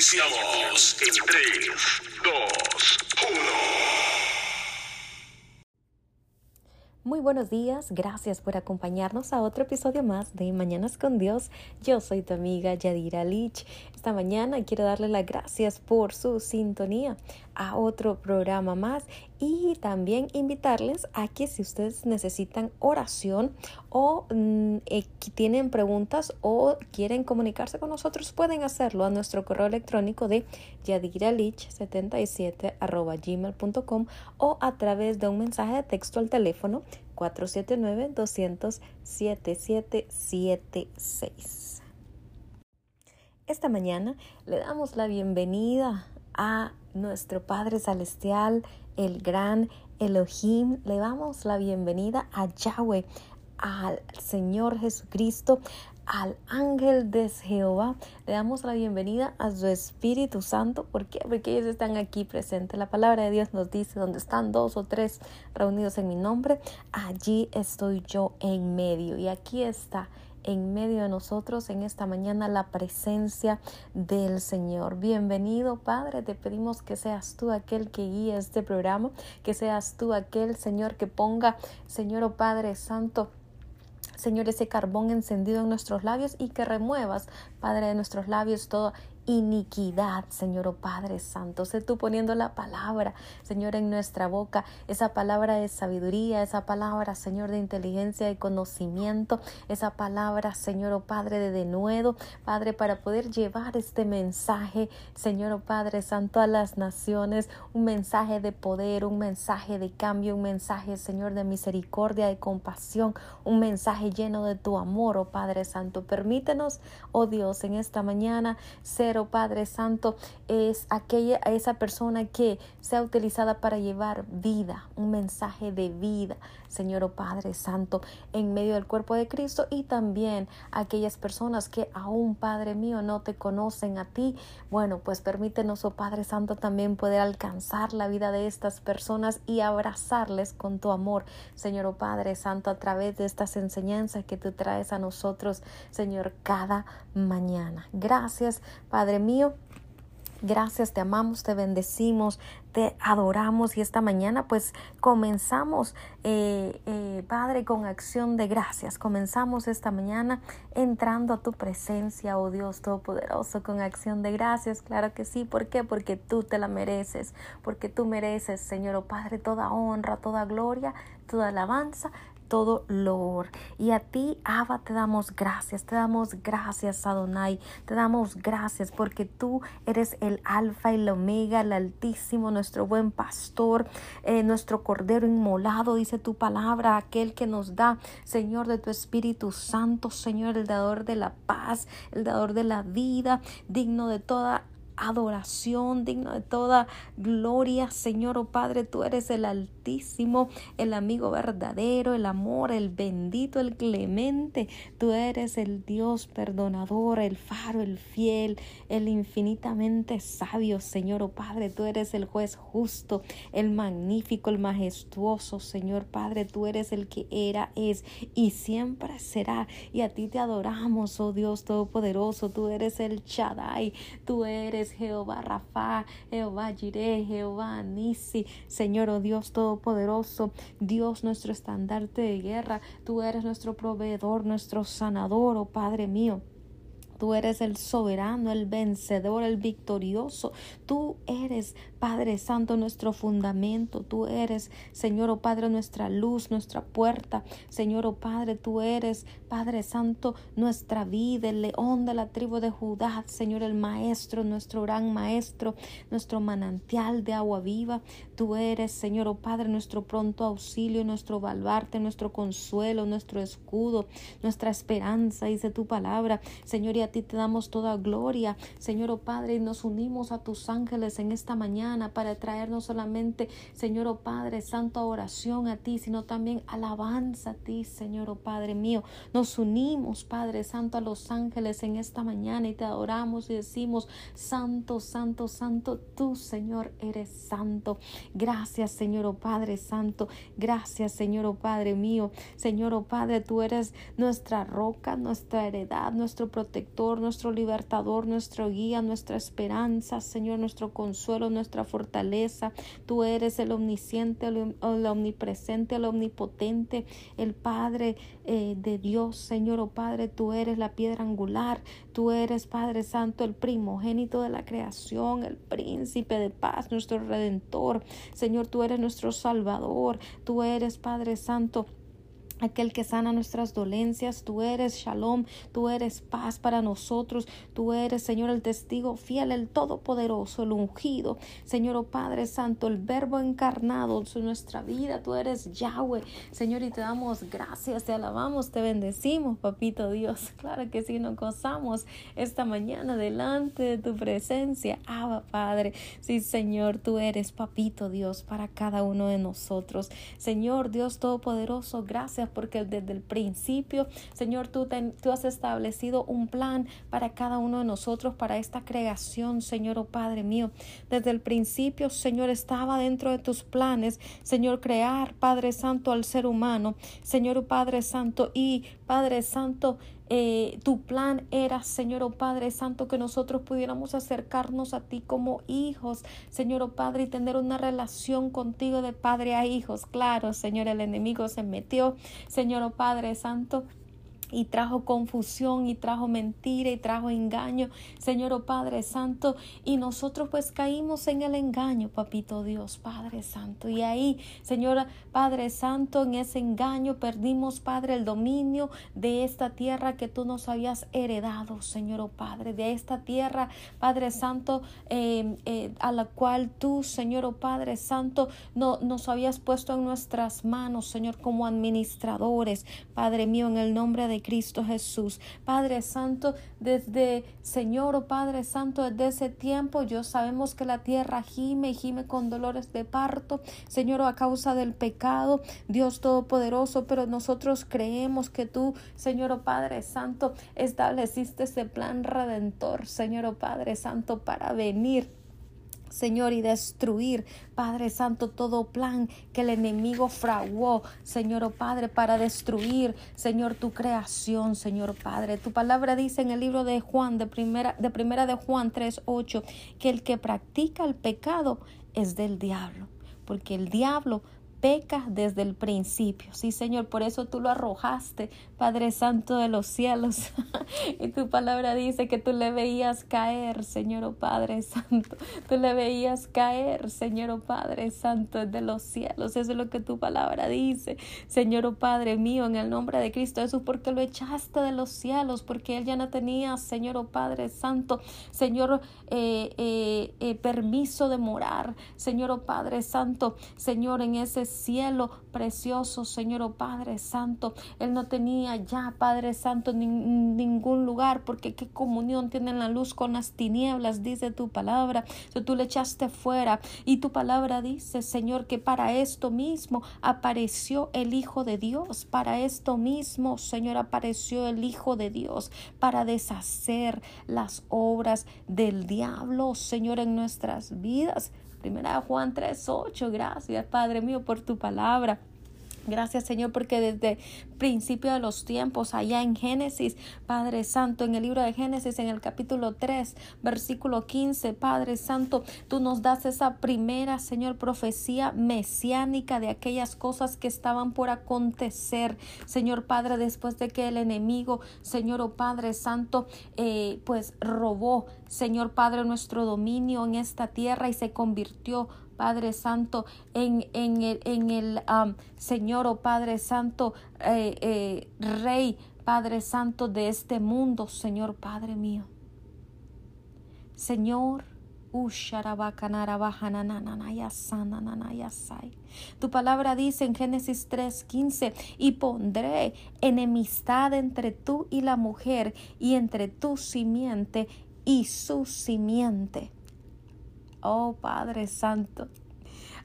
Iniciamos en 3, 2, 1. Muy buenos días, gracias por acompañarnos a otro episodio más de Mañanas con Dios. Yo soy tu amiga Yadira Lich. Esta mañana quiero darle las gracias por su sintonía a otro programa más y también invitarles a que si ustedes necesitan oración o mm, eh, tienen preguntas o quieren comunicarse con nosotros, pueden hacerlo a nuestro correo electrónico de yadiralich77 gmail.com o a través de un mensaje de texto al teléfono 479-200-7776. Esta mañana le damos la bienvenida a nuestro Padre Celestial, el gran Elohim. Le damos la bienvenida a Yahweh, al Señor Jesucristo, al ángel de Jehová. Le damos la bienvenida a su Espíritu Santo. ¿Por qué? Porque ellos están aquí presentes. La palabra de Dios nos dice, donde están dos o tres reunidos en mi nombre, allí estoy yo en medio. Y aquí está en medio de nosotros en esta mañana la presencia del Señor. Bienvenido, Padre. Te pedimos que seas tú aquel que guíe este programa, que seas tú aquel, Señor, que ponga, Señor, oh Padre Santo, Señor, ese carbón encendido en nuestros labios y que remuevas, Padre, de nuestros labios todo iniquidad, Señor oh Padre Santo. Sé tú poniendo la palabra, Señor, en nuestra boca, esa palabra de sabiduría, esa palabra, Señor, de inteligencia y conocimiento, esa palabra, Señor oh Padre, de denuedo, Padre, para poder llevar este mensaje, Señor oh Padre Santo, a las naciones, un mensaje de poder, un mensaje de cambio, un mensaje, Señor, de misericordia, de compasión, un mensaje lleno de tu amor, oh Padre Santo. Permítenos, oh Dios, en esta mañana ser Padre Santo, es aquella, esa persona que sea utilizada para llevar vida, un mensaje de vida, Señor oh Padre Santo, en medio del cuerpo de Cristo y también aquellas personas que aún, Padre mío, no te conocen a ti. Bueno, pues permítenos, oh Padre Santo, también poder alcanzar la vida de estas personas y abrazarles con tu amor, Señor oh Padre Santo, a través de estas enseñanzas que tú traes a nosotros, Señor, cada mañana. Gracias, Padre mío. Gracias, te amamos, te bendecimos, te adoramos y esta mañana pues comenzamos, eh, eh, Padre, con acción de gracias. Comenzamos esta mañana entrando a tu presencia, oh Dios Todopoderoso, con acción de gracias. Claro que sí, ¿por qué? Porque tú te la mereces, porque tú mereces, Señor, oh Padre, toda honra, toda gloria, toda alabanza todo loor. Y a ti, Abba, te damos gracias, te damos gracias, Adonai, te damos gracias porque tú eres el alfa y el omega, el altísimo, nuestro buen pastor, eh, nuestro cordero inmolado, dice tu palabra, aquel que nos da, Señor, de tu Espíritu Santo, Señor, el dador de la paz, el dador de la vida, digno de toda adoración, digno de toda gloria, Señor, oh Padre, tú eres el Altísimo, el amigo verdadero, el amor, el bendito, el clemente, tú eres el Dios perdonador, el faro, el fiel, el infinitamente sabio, Señor, oh Padre, tú eres el juez justo, el magnífico, el majestuoso, Señor Padre, tú eres el que era, es y siempre será, y a ti te adoramos, oh Dios Todopoderoso, tú eres el Shaddai, tú eres Jehová Rafa, Jehová Jireh, Jehová Nisi, Señor, oh Dios Todopoderoso, Dios nuestro estandarte de guerra, tú eres nuestro proveedor, nuestro sanador, oh Padre mío. Tú eres el soberano, el vencedor, el victorioso. Tú eres, Padre Santo, nuestro fundamento. Tú eres, Señor, oh Padre, nuestra luz, nuestra puerta. Señor, oh Padre, tú eres, Padre Santo, nuestra vida, el león de la tribu de Judá. Señor, el maestro, nuestro gran maestro, nuestro manantial de agua viva. Tú eres, Señor, oh Padre, nuestro pronto auxilio, nuestro baluarte, nuestro consuelo, nuestro escudo, nuestra esperanza, dice tu palabra. Señor, y a ti te damos toda gloria, Señor, oh Padre, y nos unimos a tus ángeles en esta mañana para traer no solamente, Señor, oh Padre, santa oración a ti, sino también alabanza a ti, Señor, oh Padre mío. Nos unimos, Padre Santo, a los ángeles en esta mañana y te adoramos y decimos, Santo, Santo, Santo, tú, Señor, eres santo. Gracias, Señor, oh Padre Santo. Gracias, Señor, oh Padre mío. Señor, oh Padre, tú eres nuestra roca, nuestra heredad, nuestro protector nuestro libertador, nuestro guía, nuestra esperanza, Señor, nuestro consuelo, nuestra fortaleza. Tú eres el omnisciente, el, omnipresente, el omnipotente, el Padre eh, de Dios, Señor, oh Padre, tú eres la piedra angular, tú eres, Padre Santo, el primogénito de la creación, el príncipe de paz, nuestro redentor. Señor, tú eres nuestro salvador, tú eres, Padre Santo, aquel que sana nuestras dolencias. Tú eres shalom, tú eres paz para nosotros. Tú eres, Señor, el testigo fiel, el todopoderoso, el ungido. Señor, oh Padre Santo, el verbo encarnado en nuestra vida. Tú eres Yahweh, Señor, y te damos gracias, te alabamos, te bendecimos, papito Dios. Claro que sí, nos gozamos esta mañana delante de tu presencia. Abba, Padre. Sí, Señor, tú eres, papito Dios, para cada uno de nosotros. Señor, Dios Todopoderoso, gracias porque desde el principio, Señor, tú, tú has establecido un plan para cada uno de nosotros, para esta creación, Señor, oh Padre mío. Desde el principio, Señor, estaba dentro de tus planes, Señor, crear, Padre Santo, al ser humano, Señor, oh Padre Santo, y Padre Santo, eh, tu plan era, Señor oh Padre Santo, que nosotros pudiéramos acercarnos a ti como hijos, Señor oh Padre, y tener una relación contigo de padre a hijos. Claro, Señor, el enemigo se metió, Señor oh Padre Santo y trajo confusión y trajo mentira y trajo engaño, Señor oh Padre Santo, y nosotros pues caímos en el engaño, papito Dios, Padre Santo, y ahí, Señor Padre Santo, en ese engaño perdimos, Padre, el dominio de esta tierra que tú nos habías heredado, Señor oh Padre, de esta tierra, Padre Santo, eh, eh, a la cual tú, Señor oh Padre Santo, no, nos habías puesto en nuestras manos, Señor, como administradores, Padre mío, en el nombre de Cristo Jesús. Padre Santo, desde Señor o oh Padre Santo, desde ese tiempo, yo sabemos que la tierra gime y gime con dolores de parto, Señor, a causa del pecado, Dios Todopoderoso, pero nosotros creemos que tú, Señor o oh Padre Santo, estableciste ese plan redentor, Señor o oh Padre Santo, para venir Señor, y destruir, Padre Santo, todo plan que el enemigo fraguó, Señor, oh Padre, para destruir, Señor, tu creación, Señor Padre. Tu palabra dice en el libro de Juan, de primera de, primera de Juan 3.8, que el que practica el pecado es del diablo, porque el diablo peca desde el principio. Sí, Señor, por eso tú lo arrojaste, Padre Santo de los cielos. y tu palabra dice que tú le veías caer, Señor, oh Padre Santo. Tú le veías caer, Señor, oh Padre Santo de los cielos. Eso es lo que tu palabra dice, Señor, oh Padre mío, en el nombre de Cristo Jesús, porque lo echaste de los cielos, porque él ya no tenía, Señor, oh Padre Santo, Señor, eh, eh, eh, permiso de morar, Señor, oh Padre Santo, Señor, en ese cielo precioso, Señor, oh Padre Santo. Él no tenía ya, Padre Santo, ningún lugar, porque qué comunión tiene la luz con las tinieblas, dice tu palabra. So, tú le echaste fuera y tu palabra dice, Señor, que para esto mismo apareció el Hijo de Dios, para esto mismo, Señor, apareció el Hijo de Dios, para deshacer las obras del diablo, Señor, en nuestras vidas. Primera Juan 3:8. Gracias, Padre mío, por tu palabra. Gracias Señor porque desde principio de los tiempos, allá en Génesis, Padre Santo, en el libro de Génesis, en el capítulo 3, versículo 15, Padre Santo, tú nos das esa primera, Señor, profecía mesiánica de aquellas cosas que estaban por acontecer, Señor Padre, después de que el enemigo, Señor o oh Padre Santo, eh, pues robó, Señor Padre, nuestro dominio en esta tierra y se convirtió Padre Santo, en, en el, en el Señor o oh Padre Santo, eh, eh, Rey, Padre Santo de este mundo, Señor Padre mío. Señor, tu palabra dice en Génesis 3:15, y pondré enemistad entre tú y la mujer, y entre tu simiente y su simiente oh Padre Santo.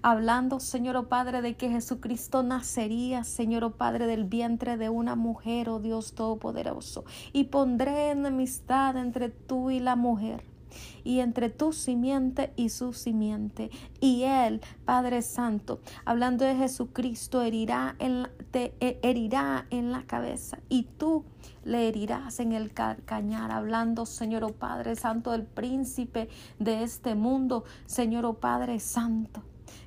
Hablando, Señor, oh Padre, de que Jesucristo nacería, Señor, oh Padre, del vientre de una mujer, oh Dios Todopoderoso. Y pondré enemistad entre tú y la mujer y entre tu simiente y su simiente. Y él, Padre Santo, hablando de Jesucristo, herirá en, te herirá en la cabeza y tú le herirás en el cañar, hablando, Señor oh Padre Santo, del príncipe de este mundo, Señor oh Padre Santo.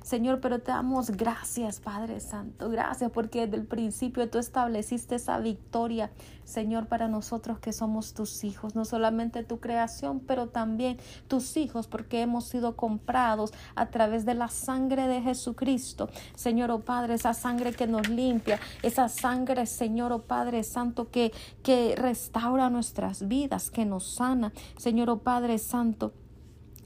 Señor, pero te damos gracias, Padre Santo. Gracias porque desde el principio tú estableciste esa victoria, Señor, para nosotros que somos tus hijos. No solamente tu creación, pero también tus hijos, porque hemos sido comprados a través de la sangre de Jesucristo. Señor, oh Padre, esa sangre que nos limpia, esa sangre, Señor, oh Padre Santo, que, que restaura nuestras vidas, que nos sana. Señor, oh Padre Santo.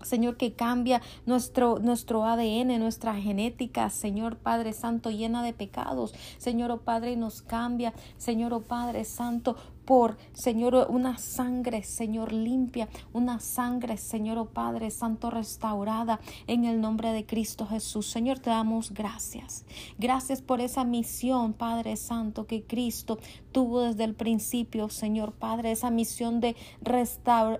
Señor, que cambia nuestro, nuestro ADN, nuestra genética, Señor Padre Santo, llena de pecados. Señor, oh Padre, nos cambia, Señor, oh Padre Santo, por, Señor, una sangre, Señor, limpia, una sangre, Señor, oh Padre Santo, restaurada en el nombre de Cristo Jesús. Señor, te damos gracias. Gracias por esa misión, Padre Santo, que Cristo tuvo desde el principio, Señor Padre, esa misión de,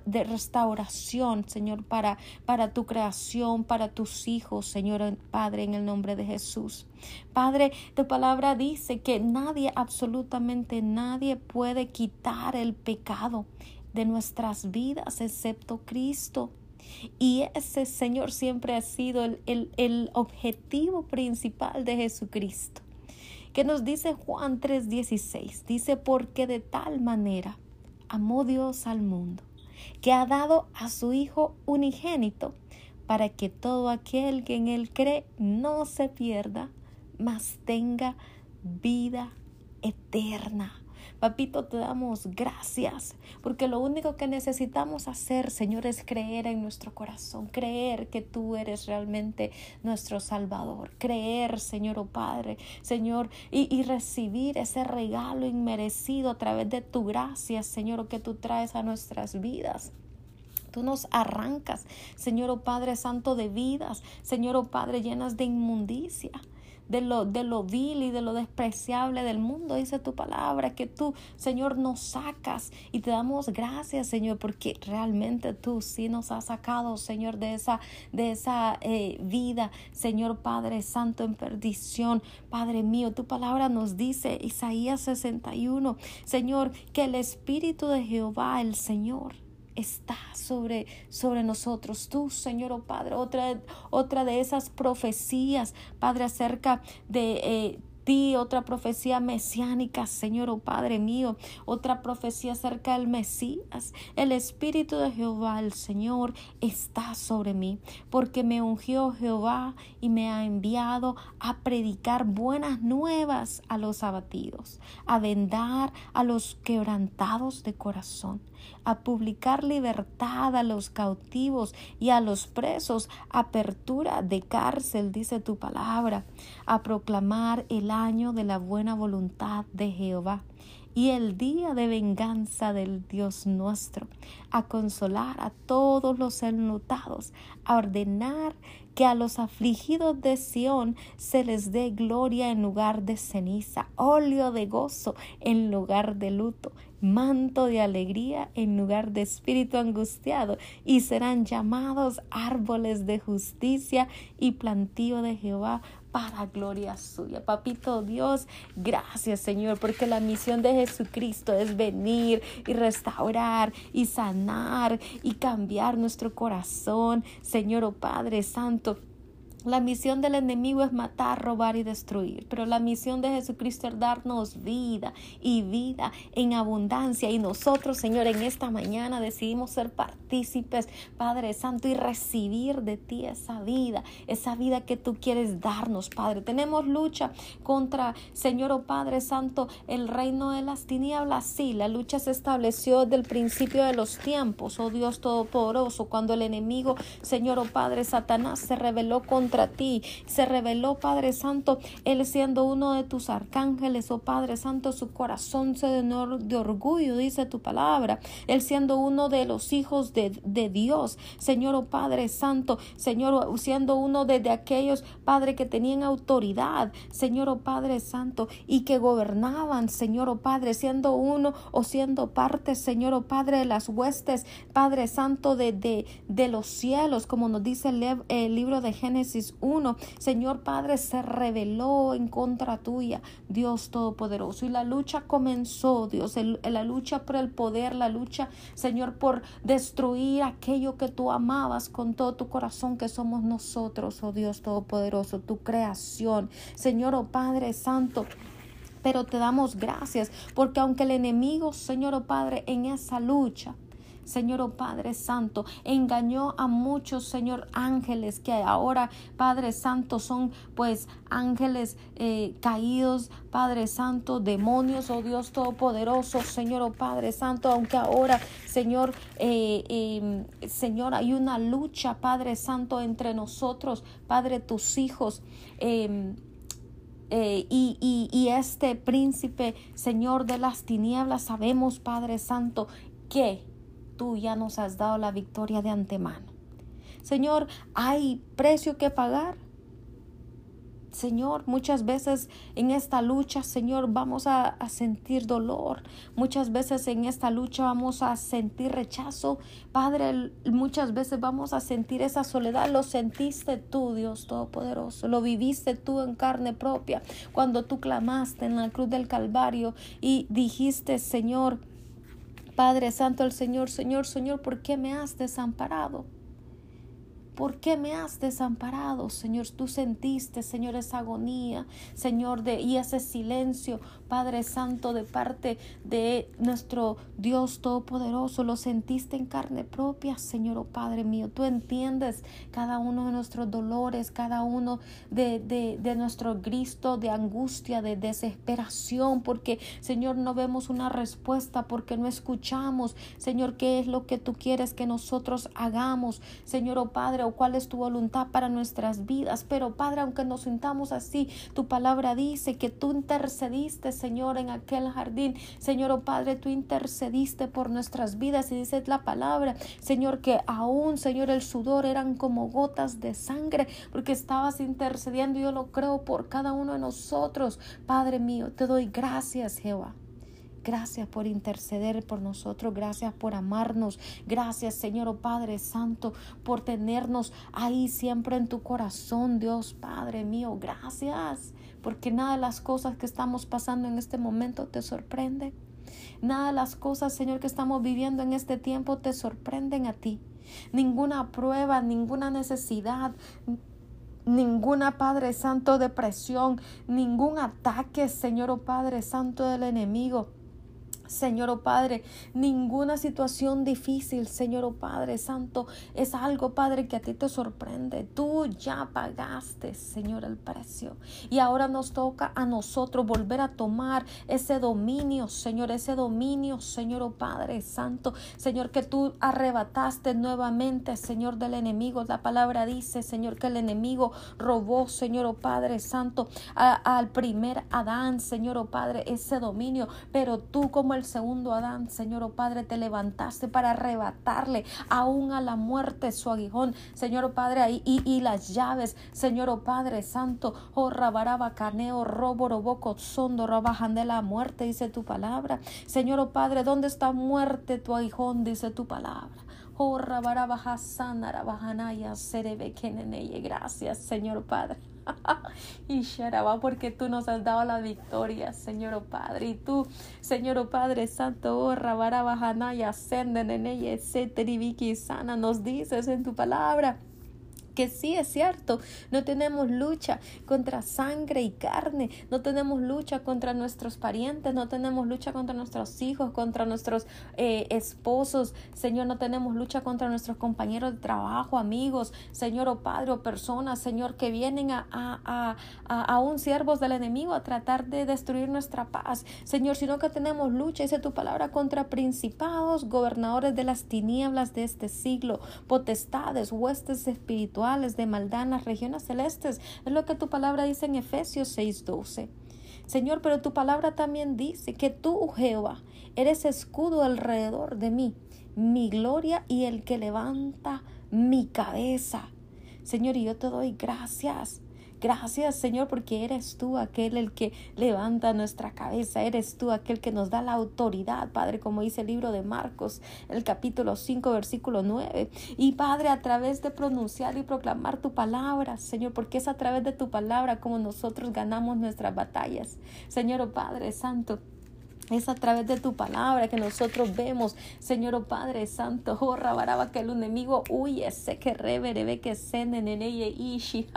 de restauración, Señor, para, para tu creación, para tus hijos, Señor Padre, en el nombre de Jesús. Padre, tu palabra dice que nadie, absolutamente nadie puede quitar el pecado de nuestras vidas excepto Cristo. Y ese Señor siempre ha sido el, el, el objetivo principal de Jesucristo. Que nos dice Juan 3:16. Dice, porque de tal manera amó Dios al mundo, que ha dado a su Hijo unigénito, para que todo aquel que en él cree no se pierda, mas tenga vida eterna. Papito, te damos gracias, porque lo único que necesitamos hacer, Señor, es creer en nuestro corazón, creer que tú eres realmente nuestro Salvador, creer, Señor, oh Padre, Señor, y, y recibir ese regalo inmerecido a través de tu gracia, Señor, que tú traes a nuestras vidas. Tú nos arrancas, Señor, oh Padre Santo, de vidas, Señor, oh Padre, llenas de inmundicia de lo, de lo vil y de lo despreciable del mundo, dice tu palabra, que tú, Señor, nos sacas y te damos gracias, Señor, porque realmente tú sí nos has sacado, Señor, de esa, de esa eh, vida, Señor Padre Santo, en perdición. Padre mío, tu palabra nos dice, Isaías 61, Señor, que el Espíritu de Jehová, el Señor, está sobre, sobre nosotros. Tú, Señor, oh Padre, otra, otra de esas profecías, Padre, acerca de... Eh, ti, otra profecía mesiánica, Señor, oh Padre mío, otra profecía acerca del Mesías. El Espíritu de Jehová, el Señor, está sobre mí, porque me ungió Jehová y me ha enviado a predicar buenas nuevas a los abatidos, a vendar a los quebrantados de corazón a publicar libertad a los cautivos y a los presos, apertura de cárcel, dice tu palabra, a proclamar el año de la buena voluntad de Jehová y el día de venganza del Dios nuestro, a consolar a todos los enlutados, a ordenar que a los afligidos de Sión se les dé gloria en lugar de ceniza, óleo de gozo en lugar de luto, manto de alegría en lugar de espíritu angustiado, y serán llamados árboles de justicia y plantío de Jehová para gloria suya. Papito Dios, gracias Señor, porque la misión de Jesucristo es venir y restaurar y sanar y cambiar nuestro corazón. Señor, oh Padre Santo. La misión del enemigo es matar, robar y destruir, pero la misión de Jesucristo es darnos vida y vida en abundancia. Y nosotros, Señor, en esta mañana decidimos ser partícipes, Padre Santo, y recibir de ti esa vida, esa vida que tú quieres darnos, Padre. Tenemos lucha contra, Señor, oh Padre Santo, el reino de las tinieblas. Sí, la lucha se estableció desde el principio de los tiempos, oh Dios Todopoderoso, cuando el enemigo, Señor, oh Padre Satanás, se rebeló contra contra ti. Se reveló, Padre Santo, él siendo uno de tus arcángeles, oh Padre Santo, su corazón se llenó de orgullo, dice tu palabra. Él siendo uno de los hijos de, de Dios, Señor, oh Padre Santo, Señor, siendo uno de, de aquellos, Padre, que tenían autoridad, Señor, oh Padre Santo, y que gobernaban, Señor, oh Padre, siendo uno o siendo parte, Señor, oh Padre, de las huestes, Padre Santo, de, de, de los cielos, como nos dice el, el libro de Génesis 1. Señor Padre, se reveló en contra tuya, Dios Todopoderoso. Y la lucha comenzó, Dios, la lucha por el poder, la lucha, Señor, por destruir aquello que tú amabas con todo tu corazón, que somos nosotros, oh Dios Todopoderoso, tu creación. Señor, oh Padre Santo, pero te damos gracias porque aunque el enemigo, Señor oh Padre, en esa lucha, Señor oh Padre Santo, engañó a muchos, Señor, ángeles que ahora, Padre Santo, son pues ángeles eh, caídos, Padre Santo, demonios, oh Dios Todopoderoso, Señor oh Padre Santo, aunque ahora, Señor, eh, em, Señor, hay una lucha, Padre Santo, entre nosotros, Padre, tus hijos. Em, eh, y, y, este príncipe, Señor de las tinieblas, sabemos, Padre Santo, que tú ya nos has dado la victoria de antemano. Señor, hay precio que pagar. Señor, muchas veces en esta lucha, Señor, vamos a, sentir dolor. Muchas veces en esta lucha vamos a sentir rechazo. Padre, muchas veces vamos a sentir esa soledad. Lo sentiste tú, Dios Todopoderoso. Lo viviste tú en carne propia cuando tú clamaste en la cruz del Calvario y dijiste, Señor, Padre Santo, el Señor, Señor, Señor, ¿por qué me has desamparado? ¿Por qué me has desamparado, Señor? Tú sentiste, Señor, esa agonía, Señor, de, y ese silencio, Padre Santo, de parte de nuestro Dios Todopoderoso. Lo sentiste en carne propia, Señor, oh Padre mío. Tú entiendes cada uno de nuestros dolores, cada uno de, de, de nuestro grito de angustia, de desesperación, porque, Señor, no vemos una respuesta, porque no escuchamos, Señor, qué es lo que tú quieres que nosotros hagamos, Señor, oh Padre o cuál es tu voluntad para nuestras vidas. Pero Padre, aunque nos sintamos así, tu palabra dice que tú intercediste, Señor, en aquel jardín. Señor, oh Padre, tú intercediste por nuestras vidas y dice la palabra, Señor, que aún, Señor, el sudor eran como gotas de sangre porque estabas intercediendo. Yo lo creo por cada uno de nosotros. Padre mío, te doy gracias, Jehová. Gracias por interceder por nosotros. Gracias por amarnos. Gracias, Señor oh Padre Santo, por tenernos ahí siempre en tu corazón, Dios Padre mío. Gracias, porque nada de las cosas que estamos pasando en este momento te sorprende. Nada de las cosas, Señor, que estamos viviendo en este tiempo te sorprenden a ti. Ninguna prueba, ninguna necesidad, ninguna Padre Santo depresión, ningún ataque, Señor oh Padre Santo del enemigo Señor oh Padre, ninguna situación difícil, Señor oh Padre Santo, es algo, Padre, que a ti te sorprende. Tú ya pagaste, Señor, el precio. Y ahora nos toca a nosotros volver a tomar ese dominio, Señor, ese dominio, Señor oh Padre Santo, Señor, que tú arrebataste nuevamente, Señor, del enemigo. La palabra dice, Señor, que el enemigo robó, Señor oh Padre Santo, al primer Adán, Señor oh Padre, ese dominio. Pero tú como el segundo Adán, Señor, oh Padre, te levantaste para arrebatarle aún a la muerte su aguijón, Señor, oh Padre, y, y, las llaves, Señor, oh Padre Santo, oh Rabaraba Caneo, Roboroboco, Sondo, Rabajan de la muerte, dice tu palabra, Señor, Padre, ¿dónde está muerte tu aguijón? Dice tu palabra. Oh, Rabaraba Sarabajanaya, Serebe Gracias, Señor Padre. y Sharaba, porque tú nos has dado la victoria, Señor oh Padre. Y tú, Señor oh Padre Santo, oh Rabaraba Hanaya, ascenden en ella, y sana, nos dices en tu palabra que sí es cierto, no tenemos lucha contra sangre y carne, no tenemos lucha contra nuestros parientes, no tenemos lucha contra nuestros hijos, contra nuestros eh, esposos, Señor, no tenemos lucha contra nuestros compañeros de trabajo, amigos, Señor o Padre o personas, Señor, que vienen a, a, a, un siervos del enemigo a tratar de destruir nuestra paz, Señor, sino que tenemos lucha, dice tu palabra, contra principados, gobernadores de las tinieblas de este siglo, potestades, huestes espirituales, de maldad en las regiones celestes. Es lo que tu palabra dice en Efesios 6:12. Señor, pero tu palabra también dice que tú, Jehová, eres escudo alrededor de mí, mi gloria y el que levanta mi cabeza. Señor, y yo te doy gracias Gracias Señor porque eres tú aquel el que levanta nuestra cabeza, eres tú aquel que nos da la autoridad, Padre, como dice el libro de Marcos, el capítulo 5, versículo 9. Y Padre, a través de pronunciar y proclamar tu palabra, Señor, porque es a través de tu palabra como nosotros ganamos nuestras batallas. Señor, oh Padre Santo. Es a través de tu palabra que nosotros vemos, Señor oh Padre Santo, oh Rabaraba, que el enemigo huye, sé que reverebe que senen en ella ishi,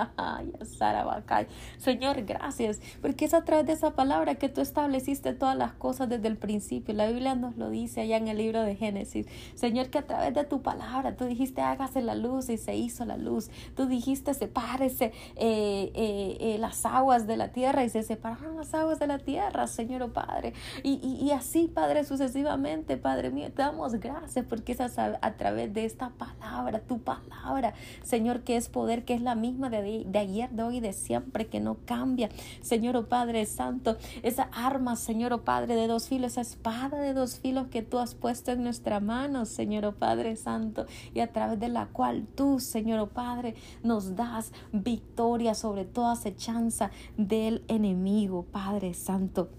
Señor, gracias, porque es a través de esa palabra que tú estableciste todas las cosas desde el principio. La Biblia nos lo dice allá en el libro de Génesis. Señor, que a través de tu palabra tú dijiste hágase la luz y se hizo la luz. Tú dijiste sepárese eh, eh, eh, las aguas de la tierra y se separaron las aguas de la tierra, Señor oh Padre. Y, y, así, Padre, sucesivamente, Padre mío, te damos gracias porque es a, a, través de esta palabra, tu palabra, Señor, que es poder, que es la misma de, ayer, de hoy, de siempre, que no cambia. Señor, oh Padre Santo, esa arma, Señor, oh Padre, de dos filos, esa espada de dos filos que tú has puesto en nuestra mano, Señor, oh Padre Santo, y a través de la cual tú, Señor, oh Padre, nos das victoria sobre toda acechanza del enemigo, Padre Santo.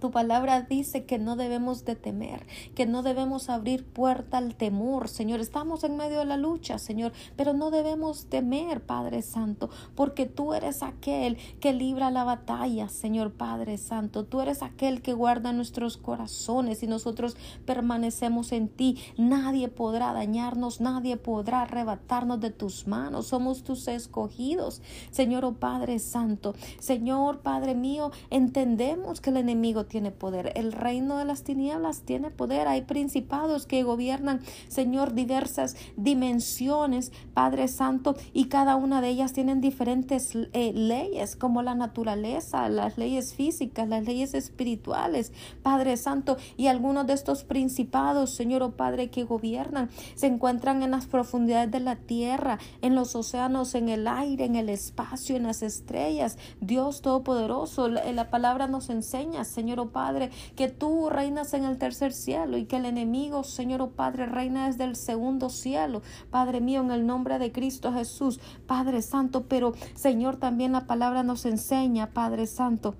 Tu palabra dice que no debemos de temer, que no debemos abrir puerta al temor, Señor. Estamos en medio de la lucha, Señor, pero no debemos temer, Padre Santo, porque tú eres aquel que libra la batalla, Señor Padre Santo. Tú eres aquel que guarda nuestros corazones y nosotros permanecemos en ti. Nadie podrá dañarnos, nadie podrá arrebatarnos de tus manos. Somos tus escogidos, Señor oh Padre Santo. Señor Padre mío, entendemos que el enemigo tiene poder, el reino de las tinieblas tiene poder, hay principados que gobiernan, Señor, diversas dimensiones, Padre Santo, y cada una de ellas tienen diferentes eh, leyes, como la naturaleza, las leyes físicas, las leyes espirituales, Padre Santo, y algunos de estos principados, Señor, oh Padre, que gobiernan, se encuentran en las profundidades de la tierra, en los océanos, en el aire, en el espacio, en las estrellas. Dios Todopoderoso, la palabra nos enseña, Señor, oh Padre, que tú reinas en el tercer cielo y que el enemigo, Señor, oh Padre, reina desde el segundo cielo. Padre mío, en el nombre de Cristo Jesús, Padre Santo, pero Señor, también la palabra nos enseña, Padre Santo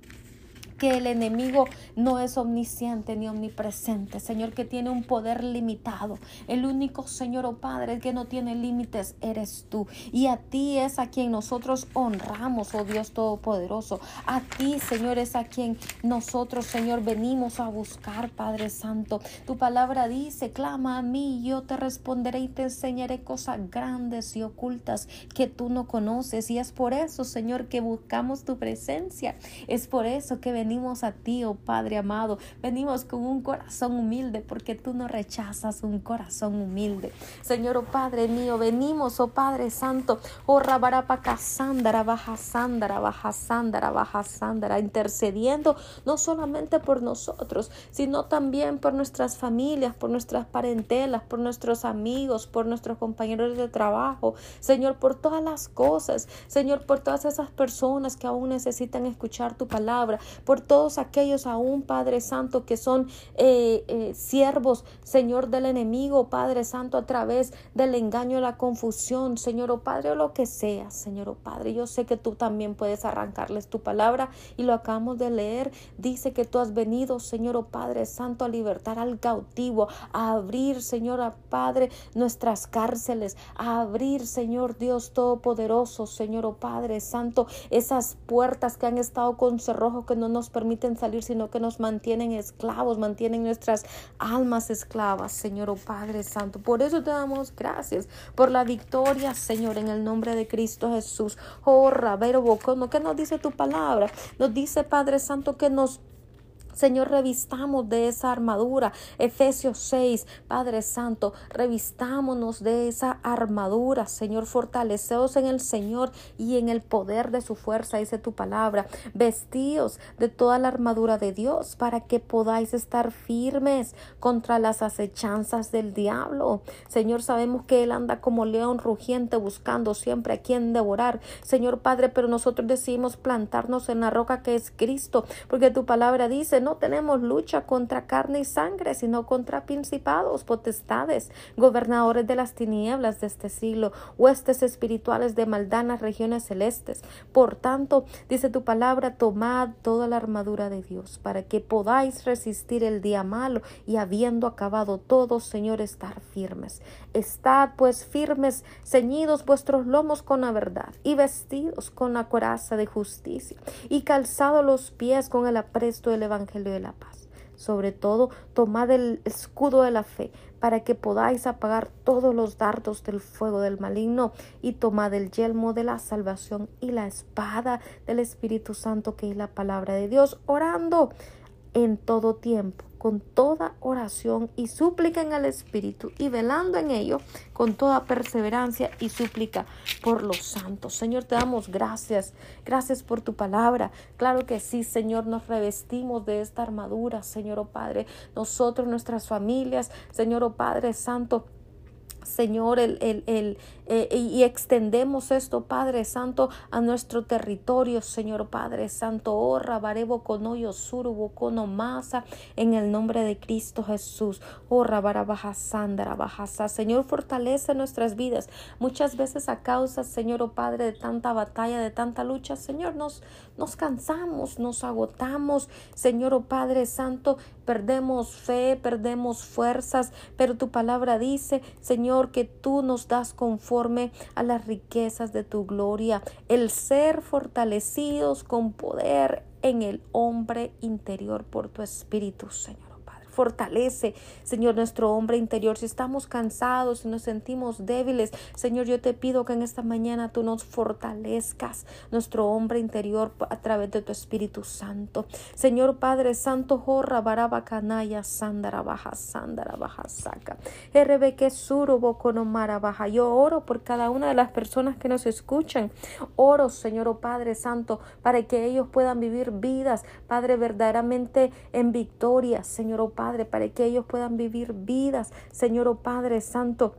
que el enemigo no es omnisciente ni omnipresente, Señor, que tiene un poder limitado. El único, Señor, oh Padre, que no tiene límites, eres tú. Y a ti es a quien nosotros honramos, oh Dios Todopoderoso. A ti, Señor, es a quien nosotros, Señor, venimos a buscar, Padre Santo. Tu palabra dice, clama a mí, yo te responderé y te enseñaré cosas grandes y ocultas que tú no conoces. Y es por eso, Señor, que buscamos tu presencia. Es por eso que venimos venimos a ti, oh Padre amado. Venimos con un corazón humilde porque tú no rechazas un corazón humilde. Señor, oh Padre mío, venimos, oh Padre Santo, oh Rabarapa Casándara, Baja Sándara, Baja Sándara, Baja Sándara, intercediendo no solamente por nosotros, sino también por nuestras familias, por nuestras parentelas, por nuestros amigos, por nuestros compañeros de trabajo. Señor, por todas las cosas. Señor, por todas esas personas que aún necesitan escuchar tu palabra, por todos aquellos aún, Padre Santo, que son eh, eh, siervos, Señor, del enemigo, Padre Santo, a través del engaño, la confusión, Señor, o Padre, o lo que sea, Señor, o oh Padre. Yo sé que tú también puedes arrancarles tu palabra y lo acabamos de leer. Dice que tú has venido, Señor, o Padre Santo, a libertar al cautivo, a abrir, Señor, a Padre, nuestras cárceles, a abrir, Señor Dios Todopoderoso, Señor, o Padre Santo, esas puertas que han estado con cerrojo que no nos permiten salir, sino que nos mantienen esclavos, mantienen nuestras almas esclavas, Señor, oh Padre Santo. Por eso te damos gracias por la victoria, Señor, en el nombre de Cristo Jesús. Oh, Rabero Bocono, ¿qué nos dice tu palabra? Nos dice, Padre Santo, que nos Señor, revistamos de esa armadura. Efesios 6, Padre Santo, revistámonos de esa armadura. Señor, fortaleceos en el Señor y en el poder de su fuerza, dice tu palabra. Vestíos de toda la armadura de Dios para que podáis estar firmes contra las acechanzas del diablo. Señor, sabemos que Él anda como león rugiente buscando siempre a quien devorar. Señor Padre, pero nosotros decidimos plantarnos en la roca que es Cristo, porque tu palabra dice, no tenemos lucha contra carne y sangre, sino contra principados, potestades, gobernadores de las tinieblas de este siglo, huestes espirituales de maldad en las regiones celestes. Por tanto, dice tu palabra, tomad toda la armadura de Dios para que podáis resistir el día malo y habiendo acabado todo, Señor, estar firmes. Estad pues firmes, ceñidos vuestros lomos con la verdad y vestidos con la coraza de justicia y calzados los pies con el apresto del Evangelio de la paz. Sobre todo, tomad el escudo de la fe para que podáis apagar todos los dardos del fuego del maligno y tomad el yelmo de la salvación y la espada del Espíritu Santo que es la palabra de Dios, orando en todo tiempo con toda oración y súplica en el Espíritu y velando en ello con toda perseverancia y súplica por los santos. Señor, te damos gracias. Gracias por tu palabra. Claro que sí, Señor, nos revestimos de esta armadura, Señor, oh Padre. Nosotros, nuestras familias, Señor, oh Padre Santo. Señor, el, el, el, eh, y extendemos esto, Padre Santo, a nuestro territorio, Señor Padre Santo. Oh, rabarebo conoyo surubo masa, en el nombre de Cristo Jesús. Oh, rabarabaja sandara bajasa. Señor, fortalece nuestras vidas. Muchas veces a causa, Señor, oh Padre, de tanta batalla, de tanta lucha, Señor, nos, nos cansamos, nos agotamos, Señor, oh Padre Santo, perdemos fe, perdemos fuerzas, pero tu palabra dice, Señor, que tú nos das confort a las riquezas de tu gloria, el ser fortalecidos con poder en el hombre interior por tu Espíritu, Señor. Fortalece, Señor, nuestro hombre interior. Si estamos cansados, y nos sentimos débiles, Señor, yo te pido que en esta mañana tú nos fortalezcas nuestro hombre interior a través de tu Espíritu Santo. Señor Padre Santo, jorra baraba canaya sandara baja sandara baja saca. que suro baja. Yo oro por cada una de las personas que nos escuchan. Oro, Señor oh Padre Santo, para que ellos puedan vivir vidas, Padre, verdaderamente en victoria, Señor oh Padre, para que ellos puedan vivir vidas, Señor, oh Padre Santo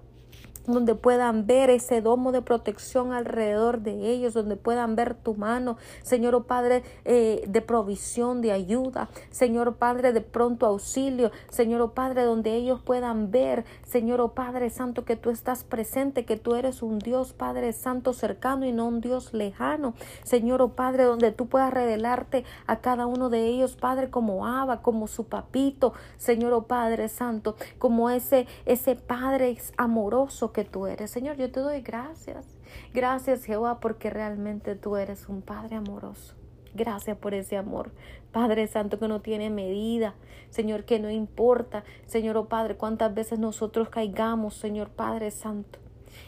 donde puedan ver ese domo de protección alrededor de ellos, donde puedan ver tu mano, Señor oh Padre, eh, de provisión, de ayuda, Señor oh Padre, de pronto auxilio, Señor oh Padre, donde ellos puedan ver, Señor oh Padre Santo, que tú estás presente, que tú eres un Dios Padre Santo cercano y no un Dios lejano, Señor oh Padre, donde tú puedas revelarte a cada uno de ellos, Padre, como Abba, como su papito, Señor oh Padre Santo, como ese, ese Padre amoroso que tú eres. Señor, yo te doy gracias. Gracias Jehová porque realmente tú eres un Padre amoroso. Gracias por ese amor. Padre Santo que no tiene medida. Señor, que no importa. Señor, oh Padre, cuántas veces nosotros caigamos, Señor Padre Santo.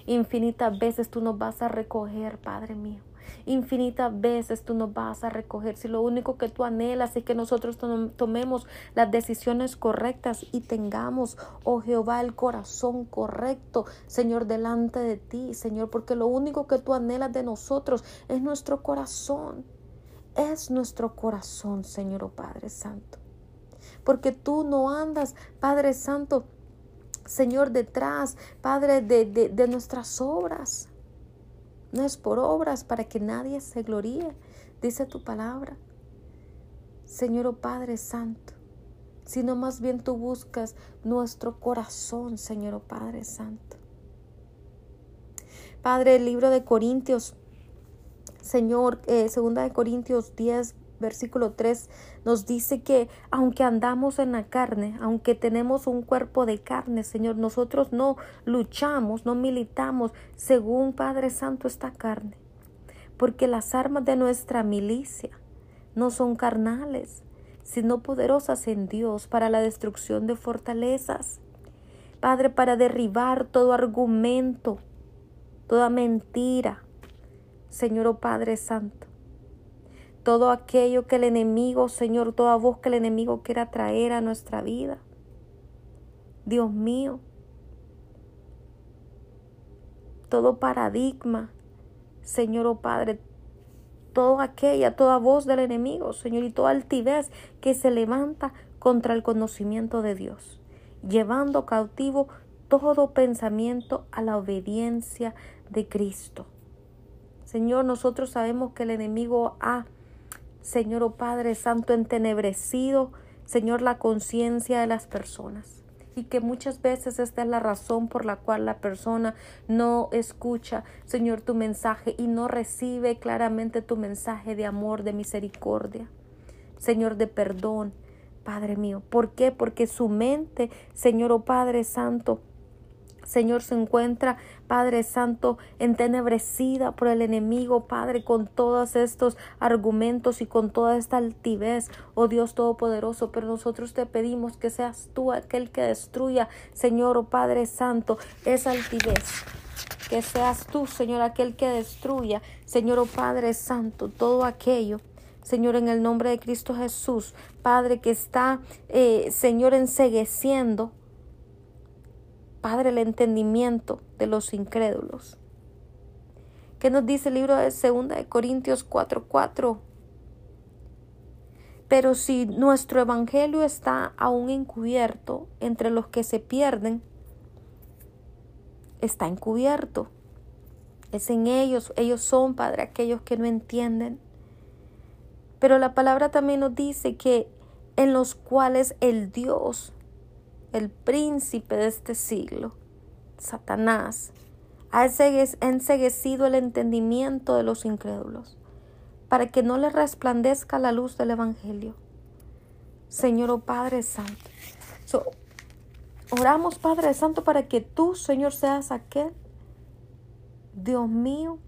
Infinitas veces tú nos vas a recoger, Padre mío. Infinitas veces tú nos vas a recoger. Si lo único que tú anhelas es que nosotros tomemos las decisiones correctas y tengamos, oh Jehová, el corazón correcto, Señor, delante de ti, Señor, porque lo único que tú anhelas de nosotros es nuestro corazón. Es nuestro corazón, Señor, oh Padre Santo. Porque tú no andas, Padre Santo, Señor, detrás, Padre, de, de, de nuestras obras. No es por obras para que nadie se gloríe, dice tu palabra. Señor oh Padre Santo, sino más bien tú buscas nuestro corazón, Señor oh Padre Santo. Padre, el libro de Corintios, Señor, eh, segunda de Corintios 10, versículo 3 nos dice que aunque andamos en la carne, aunque tenemos un cuerpo de carne, Señor, nosotros no luchamos, no militamos según Padre Santo esta carne, porque las armas de nuestra milicia no son carnales, sino poderosas en Dios para la destrucción de fortalezas. Padre, para derribar todo argumento, toda mentira. Señor, oh Padre Santo todo aquello que el enemigo, Señor, toda voz que el enemigo quiera traer a nuestra vida. Dios mío, todo paradigma, Señor, oh Padre, toda aquella, toda voz del enemigo, Señor, y toda altivez que se levanta contra el conocimiento de Dios, llevando cautivo todo pensamiento a la obediencia de Cristo. Señor, nosotros sabemos que el enemigo ha, Señor, oh Padre Santo, entenebrecido, Señor, la conciencia de las personas y que muchas veces esta es la razón por la cual la persona no escucha, Señor, tu mensaje y no recibe claramente tu mensaje de amor, de misericordia, Señor, de perdón, Padre mío. ¿Por qué? Porque su mente, Señor, oh Padre Santo, Señor, se encuentra, Padre Santo, entenebrecida por el enemigo, Padre, con todos estos argumentos y con toda esta altivez, oh Dios Todopoderoso. Pero nosotros te pedimos que seas tú aquel que destruya, Señor, oh Padre Santo, esa altivez. Que seas tú, Señor, aquel que destruya, Señor, oh Padre Santo, todo aquello. Señor, en el nombre de Cristo Jesús, Padre, que está, eh, Señor, ensegueciendo Padre, el entendimiento de los incrédulos. ¿Qué nos dice el libro de 2 de Corintios 4:4? Pero si nuestro evangelio está aún encubierto entre los que se pierden, está encubierto. Es en ellos, ellos son, Padre, aquellos que no entienden. Pero la palabra también nos dice que en los cuales el Dios el príncipe de este siglo, Satanás, ha enseguecido el entendimiento de los incrédulos, para que no les resplandezca la luz del Evangelio. Señor, oh Padre Santo, oramos Padre Santo para que tú, Señor, seas aquel, Dios mío,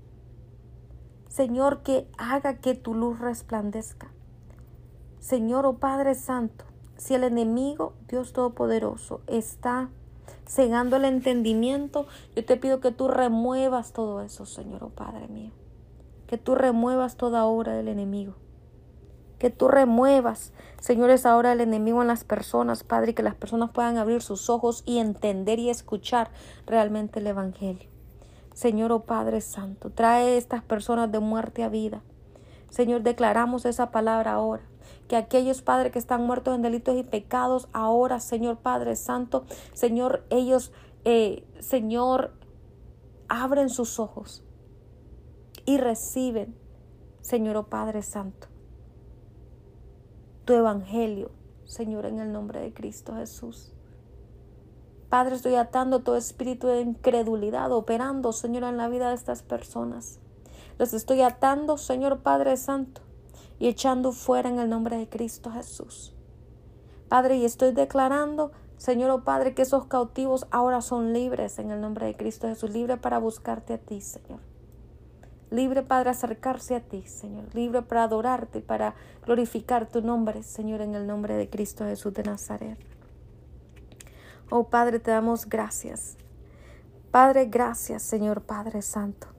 Señor, que haga que tu luz resplandezca. Señor, oh Padre Santo, si el enemigo, Dios Todopoderoso, está cegando el entendimiento, yo te pido que tú remuevas todo eso, Señor, oh Padre mío. Que tú remuevas toda obra del enemigo. Que tú remuevas, Señor, esa obra del enemigo en las personas, Padre, y que las personas puedan abrir sus ojos y entender y escuchar realmente el Evangelio. Señor, oh Padre Santo, trae estas personas de muerte a vida. Señor, declaramos esa palabra ahora que aquellos padres que están muertos en delitos y pecados, ahora, Señor Padre Santo, Señor, ellos, eh, Señor, abren sus ojos y reciben, Señor oh Padre Santo, tu evangelio, Señor, en el nombre de Cristo Jesús. Padre, estoy atando todo espíritu de incredulidad operando, Señor, en la vida de estas personas. Los estoy atando, Señor Padre Santo, y echando fuera en el nombre de Cristo Jesús. Padre, y estoy declarando, Señor oh Padre, que esos cautivos ahora son libres en el nombre de Cristo Jesús, libre para buscarte a ti, Señor. Libre para acercarse a ti, Señor. Libre para adorarte, para glorificar tu nombre, Señor, en el nombre de Cristo Jesús de Nazaret. Oh Padre, te damos gracias. Padre, gracias, Señor Padre Santo.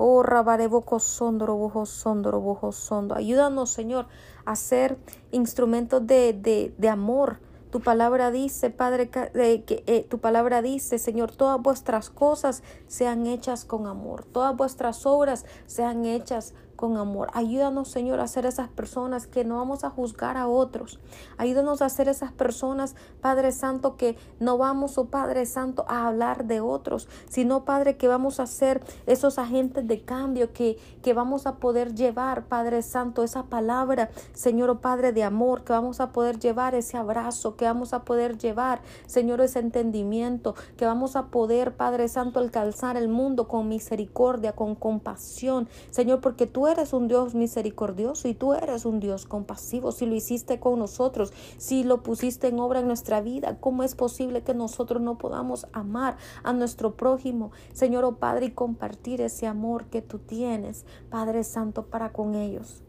Oh, rabareboco sondro, bojo sondro, bojo sondo. Ayúdanos, Señor, a ser instrumentos de, de, de amor. Tu palabra dice, Padre, que eh, tu palabra dice, Señor, todas vuestras cosas sean hechas con amor, todas vuestras obras sean hechas con amor. Ayúdanos, Señor, a ser esas personas que no vamos a juzgar a otros. Ayúdanos a ser esas personas, Padre Santo, que no vamos, oh Padre Santo, a hablar de otros, sino, Padre, que vamos a ser esos agentes de cambio, que, que vamos a poder llevar, Padre Santo, esa palabra, Señor, oh Padre de amor, que vamos a poder llevar ese abrazo, que vamos a poder llevar, Señor, ese entendimiento, que vamos a poder, Padre Santo, alcanzar el mundo con misericordia, con compasión, Señor, porque tú eres un Dios misericordioso y tú eres un Dios compasivo. Si lo hiciste con nosotros, si lo pusiste en obra en nuestra vida, ¿cómo es posible que nosotros no podamos amar a nuestro prójimo, Señor o oh Padre, y compartir ese amor que tú tienes, Padre Santo, para con ellos?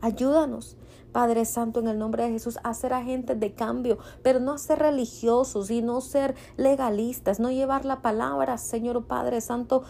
Ayúdanos, Padre Santo, en el nombre de Jesús, a ser agentes de cambio, pero no a ser religiosos y no ser legalistas, no llevar la palabra, Señor Padre Santo,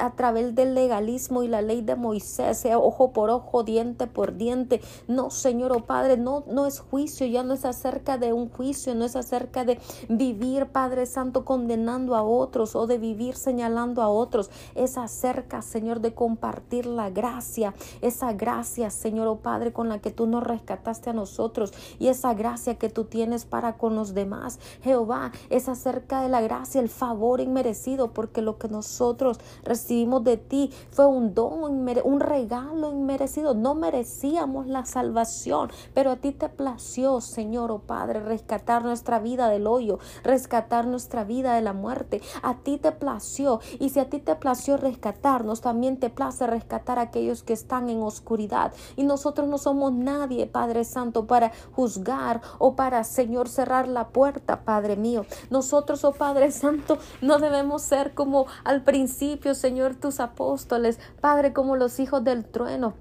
a través del legalismo y la ley de Moisés, sea ojo por ojo, diente por diente. No, Señor oh Padre, no, no es juicio, ya no es acerca de un juicio, no es acerca de vivir, Padre Santo, condenando a otros o de vivir señalando a otros. Es acerca, Señor, de compartir la gracia, esa gracia, Señor oh Padre, con la que tú nos rescataste a nosotros y esa gracia que tú tienes para con los demás. Jehová, es acerca de la gracia, el favor inmerecido, porque lo que nosotros recibimos de ti fue un don, un regalo inmerecido. No merecíamos la salvación, pero a ti te plació, Señor, oh Padre, rescatar nuestra vida del hoyo, rescatar nuestra vida de la muerte. A ti te plació, y si a ti te plació rescatarnos, también te place rescatar a aquellos que están en oscuridad. Y nosotros no somos nadie, Padre Santo, para juzgar o para, Señor, cerrar la puerta, Padre mío. Nosotros, oh Padre Santo, no debemos ser como al principio, Señor, tus apóstoles, Padre, como los hijos del trueno.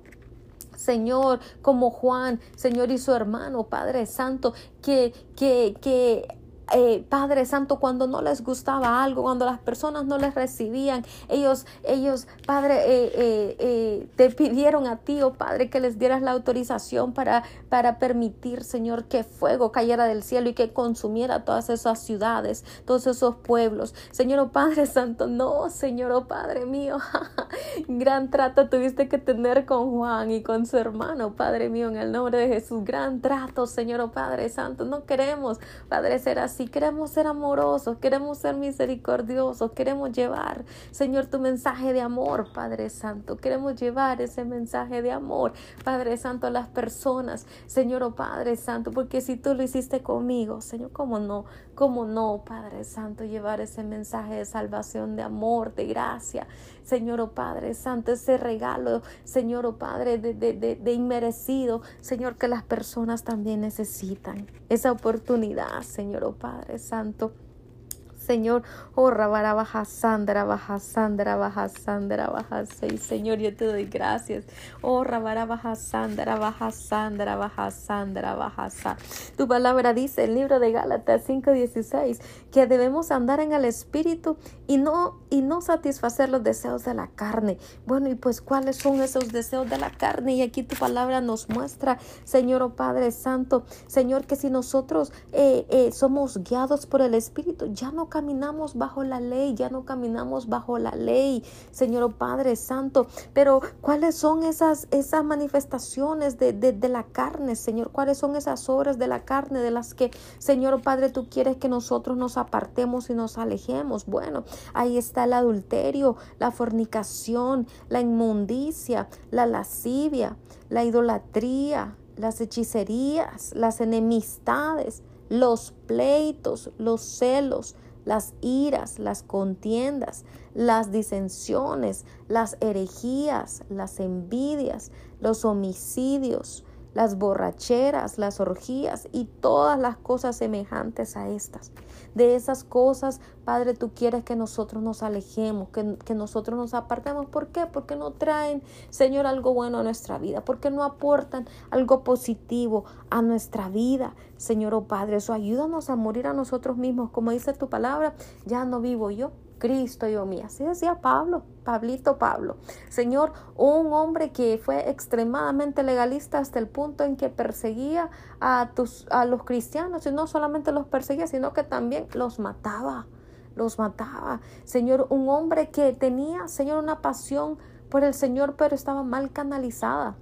Señor, como Juan, Señor y su hermano, Padre Santo, que, que, que eh, Padre Santo, cuando no les gustaba algo, cuando las personas no les recibían, ellos, ellos, Padre, eh, eh, te pidieron a ti, oh Padre, que les dieras la autorización para, para permitir, Señor, que fuego cayera del cielo y que consumiera todas esas ciudades, todos esos pueblos. Señor, oh Padre Santo, no, Señor, oh Padre mío, gran trato tuviste que tener con Juan y con su hermano, Padre mío, en el nombre de Jesús, gran trato, Señor, oh Padre Santo, no queremos, Padre, ser así si queremos ser amorosos, queremos ser misericordiosos, queremos llevar, Señor, tu mensaje de amor, Padre Santo. Queremos llevar ese mensaje de amor, Padre Santo, a las personas, Señor, oh Padre Santo, porque si tú lo hiciste conmigo, Señor, ¿cómo no? ¿Cómo no, Padre Santo, llevar ese mensaje de salvación, de amor, de gracia? Señor, oh Padre Santo, ese regalo, Señor, oh Padre, de, de, de, de inmerecido, Señor, que las personas también necesitan. Esa oportunidad, Señor, oh Padre Santo. Señor, oh Rabara baja Sandra, baja Sandra, baja Sandra, baja seis. Señor, yo te doy gracias. Oh baja Sandra, baja Sandra, baja Sandra, baja. Tu palabra dice, el libro de Gálatas 5:16, que debemos andar en el espíritu y no y no satisfacer los deseos de la carne. Bueno, y pues cuáles son esos deseos de la carne? Y aquí tu palabra nos muestra, Señor, oh Padre Santo, Señor, que si nosotros eh, eh, somos guiados por el espíritu, ya no caminamos bajo la ley, ya no caminamos bajo la ley, Señor Padre Santo. Pero ¿cuáles son esas, esas manifestaciones de, de, la carne, Señor? ¿Cuáles son esas obras de la carne de las que, Señor Padre, tú quieres que nosotros nos apartemos y nos alejemos? Bueno, ahí está el adulterio, la fornicación, la inmundicia, la lascivia, la idolatría, las hechicerías, las enemistades, los pleitos, los celos, las iras, las contiendas, las disensiones, las herejías, las envidias, los homicidios, las borracheras, las orgías y todas las cosas semejantes a estas. De esas cosas, Padre, tú quieres que nosotros nos alejemos, que, que, nosotros nos apartemos. ¿Por qué? Porque no traen, Señor, algo bueno a nuestra vida, porque no aportan algo positivo a nuestra vida. Señor, oh Padre, eso ayúdanos a morir a nosotros mismos. Como dice tu palabra, ya no vivo yo, Cristo yo mí. Así decía Pablo, Pablito Pablo. Señor, un hombre que fue extremadamente legalista hasta el punto en que perseguía a, tus, a los cristianos y no solamente los perseguía, sino que también los mataba, los mataba. Señor, un hombre que tenía, Señor, una pasión por el Señor, pero estaba mal canalizada.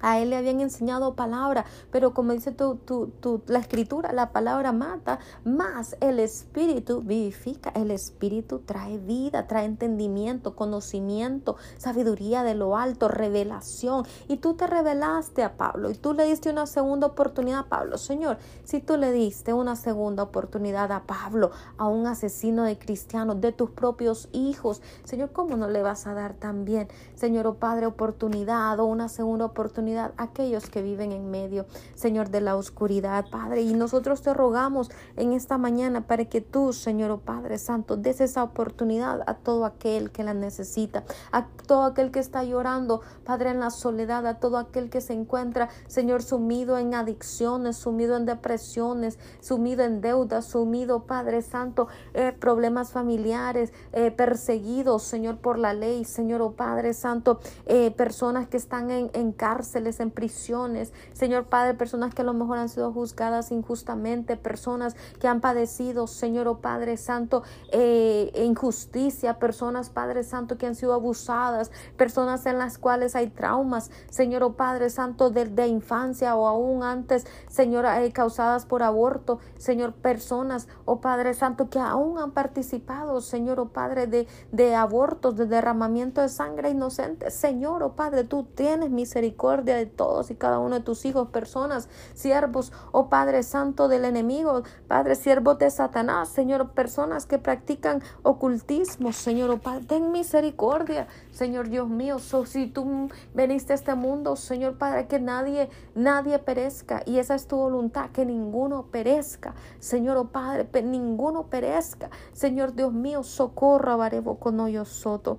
A él le habían enseñado palabra, pero como dice tu, tu, la escritura, la palabra mata, más el espíritu vivifica. El espíritu trae vida, trae entendimiento, conocimiento, sabiduría de lo alto, revelación. Y tú te revelaste a Pablo y tú le diste una segunda oportunidad a Pablo. Señor, si tú le diste una segunda oportunidad a Pablo, a un asesino de cristianos, de tus propios hijos, Señor, ¿cómo no le vas a dar también, Señor, o oh Padre, oportunidad o una segunda oportunidad? A aquellos que viven en medio, Señor, de la oscuridad, Padre. Y nosotros te rogamos en esta mañana para que tú, Señor, oh Padre Santo, des esa oportunidad a todo aquel que la necesita, a todo aquel que está llorando, Padre, en la soledad, a todo aquel que se encuentra, Señor, sumido en adicciones, sumido en depresiones, sumido en deudas, sumido, Padre Santo, eh, problemas familiares, eh, perseguidos, Señor, por la ley, Señor, oh Padre Santo, eh, personas que están en, en cárceles, en prisiones, Señor Padre, personas que a lo mejor han sido juzgadas injustamente, personas que han padecido, Señor, oh Padre Santo, injusticia, personas, Padre Santo, que han sido abusadas, personas en las cuales hay traumas, Señor, oh Padre Santo, de, de infancia o aún antes, Señor, causadas por aborto, Señor, personas, oh Padre Santo, que aún han participado, Señor, oh Padre, de, de abortos, de derramamiento de sangre inocente. Señor, oh Padre, tú tienes misericordia de todos y cada uno de tus hijos, personas, siervos, oh Padre Santo del enemigo, Padre, siervos de Satanás, Señor, personas que practican ocultismo, Señor, oh Padre, ten misericordia, Señor Dios mío, so, si tú veniste a este mundo, Señor Padre, que nadie, nadie perezca, y esa es tu voluntad, que ninguno perezca, Señor, oh Padre, ninguno perezca, Señor Dios mío, socorra, Barebo con hoyo soto.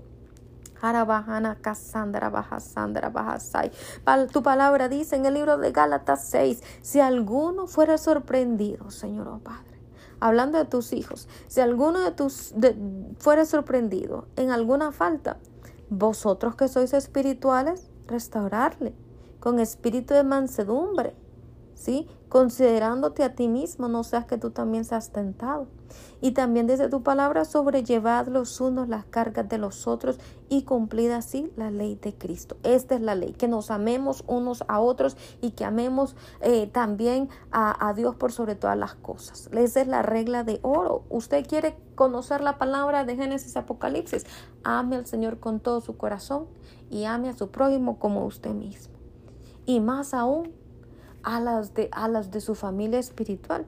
Tu palabra dice en el libro de Gálatas 6, si alguno fuera sorprendido, Señor oh Padre, hablando de tus hijos, si alguno de tus fuera sorprendido en alguna falta, vosotros que sois espirituales, restaurarle con espíritu de mansedumbre, ¿sí? Considerándote a ti mismo, no seas que tú también seas tentado. Y también desde tu palabra, sobrellevad los unos las cargas de los otros y cumplid así la ley de Cristo. Esta es la ley, que nos amemos unos a otros y que amemos eh, también a, a Dios por sobre todas las cosas. Esa es la regla de oro. Usted quiere conocer la palabra de Génesis Apocalipsis. Ame al Señor con todo su corazón y ame a su prójimo como usted mismo. Y más aún, a las de, de su familia espiritual.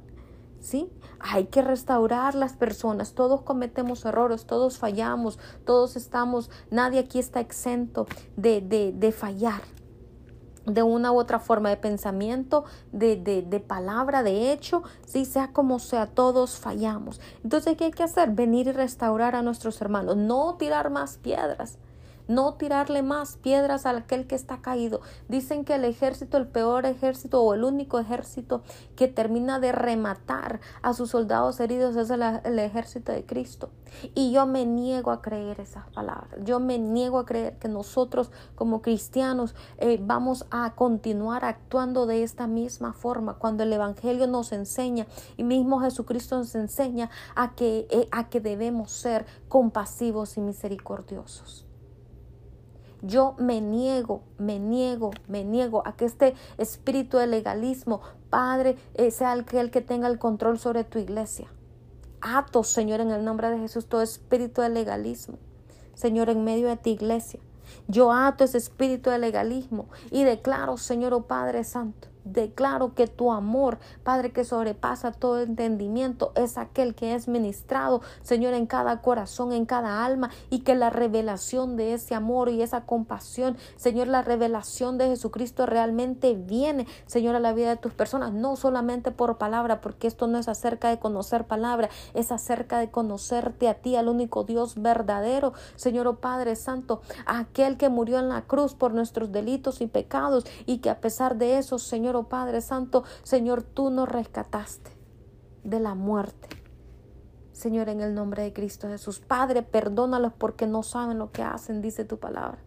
¿Sí? Hay que restaurar las personas. Todos cometemos errores, todos fallamos, todos estamos, nadie aquí está exento de, de, de fallar de una u otra forma de pensamiento, de, de, de, palabra, de hecho, si sea como sea, todos fallamos. Entonces, ¿qué hay que hacer? Venir y restaurar a nuestros hermanos, no tirar más piedras no tirarle más piedras a aquel que está caído. Dicen que el ejército, el peor ejército o el único ejército que termina de rematar a sus soldados heridos es el, ejército de Cristo. Y yo me niego a creer esas palabras. Yo me niego a creer que nosotros como cristianos eh, vamos a continuar actuando de esta misma forma cuando el Evangelio nos enseña y mismo Jesucristo nos enseña a que, eh, a que debemos ser compasivos y misericordiosos. Yo me niego, me niego, me niego a que este espíritu de legalismo, Padre, eh, sea el que, que tenga el control sobre tu iglesia. Ato, Señor, en el nombre de Jesús, todo espíritu de legalismo. Señor, en medio de tu iglesia. Yo ato ese espíritu de legalismo y declaro, Señor, oh Padre Santo, Declaro que tu amor, Padre, que sobrepasa todo entendimiento, es aquel que es ministrado, Señor, en cada corazón, en cada alma, y que la revelación de ese amor y esa compasión, Señor, la revelación de Jesucristo realmente viene, Señor, a la vida de tus personas, no solamente por palabra, porque esto no es acerca de conocer palabra, es acerca de conocerte a ti, al único Dios verdadero, Señor, oh Padre Santo, aquel que murió en la cruz por nuestros delitos y pecados, y que a pesar de eso, Señor, Padre Santo, Señor, tú nos rescataste de la muerte. Señor, en el nombre de Cristo Jesús. Padre, perdónalos porque no saben lo que hacen, dice tu palabra.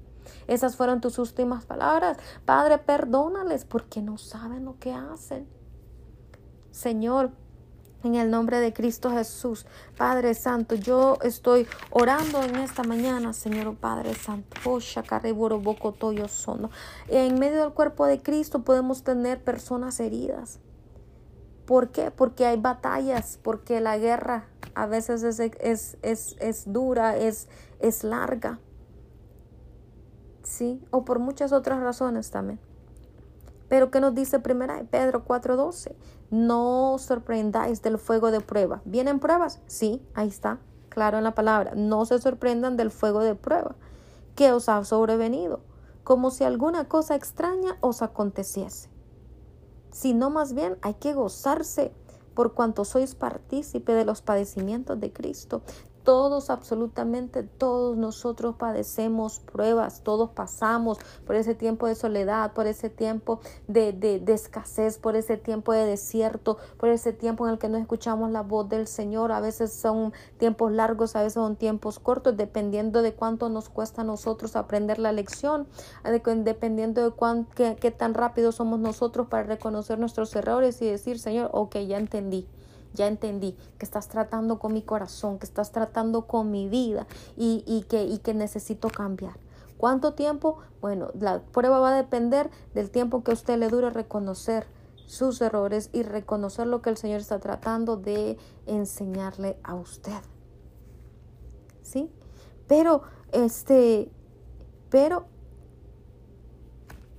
Esas fueron tus últimas palabras. Padre, perdónales porque no saben lo que hacen. Señor, en el nombre de Cristo Jesús, Padre Santo, yo estoy orando en esta mañana, Señor Padre Santo. En medio del cuerpo de Cristo podemos tener personas heridas. ¿Por qué? Porque hay batallas, porque la guerra a veces es, es, es, es dura, es, es larga. ¿Sí? O por muchas otras razones también. Pero ¿qué nos dice primera Pedro 4:12? No os sorprendáis del fuego de prueba. ¿Vienen pruebas? Sí, ahí está, claro en la palabra. No se sorprendan del fuego de prueba que os ha sobrevenido. como si alguna cosa extraña os aconteciese, sino más bien hay que gozarse por cuanto sois partícipe de los padecimientos de Cristo, todos, absolutamente todos nosotros padecemos pruebas, todos pasamos por ese tiempo de soledad, por ese tiempo de, de, escasez, por ese tiempo de desierto, por ese tiempo en el que no escuchamos la voz del Señor. A veces son tiempos largos, a veces son tiempos cortos, dependiendo de cuánto nos cuesta a nosotros aprender la lección, dependiendo de cuán, qué, qué tan rápido somos nosotros para reconocer nuestros errores y decir, Señor, ok, ya entendí ya entendí que estás tratando con mi corazón, que estás tratando con mi vida y, que, y que necesito cambiar. ¿Cuánto tiempo? Bueno, la prueba va a depender del tiempo que a usted le dure reconocer sus errores y reconocer lo que el Señor está tratando de enseñarle a usted. ¿Sí? Pero, este, pero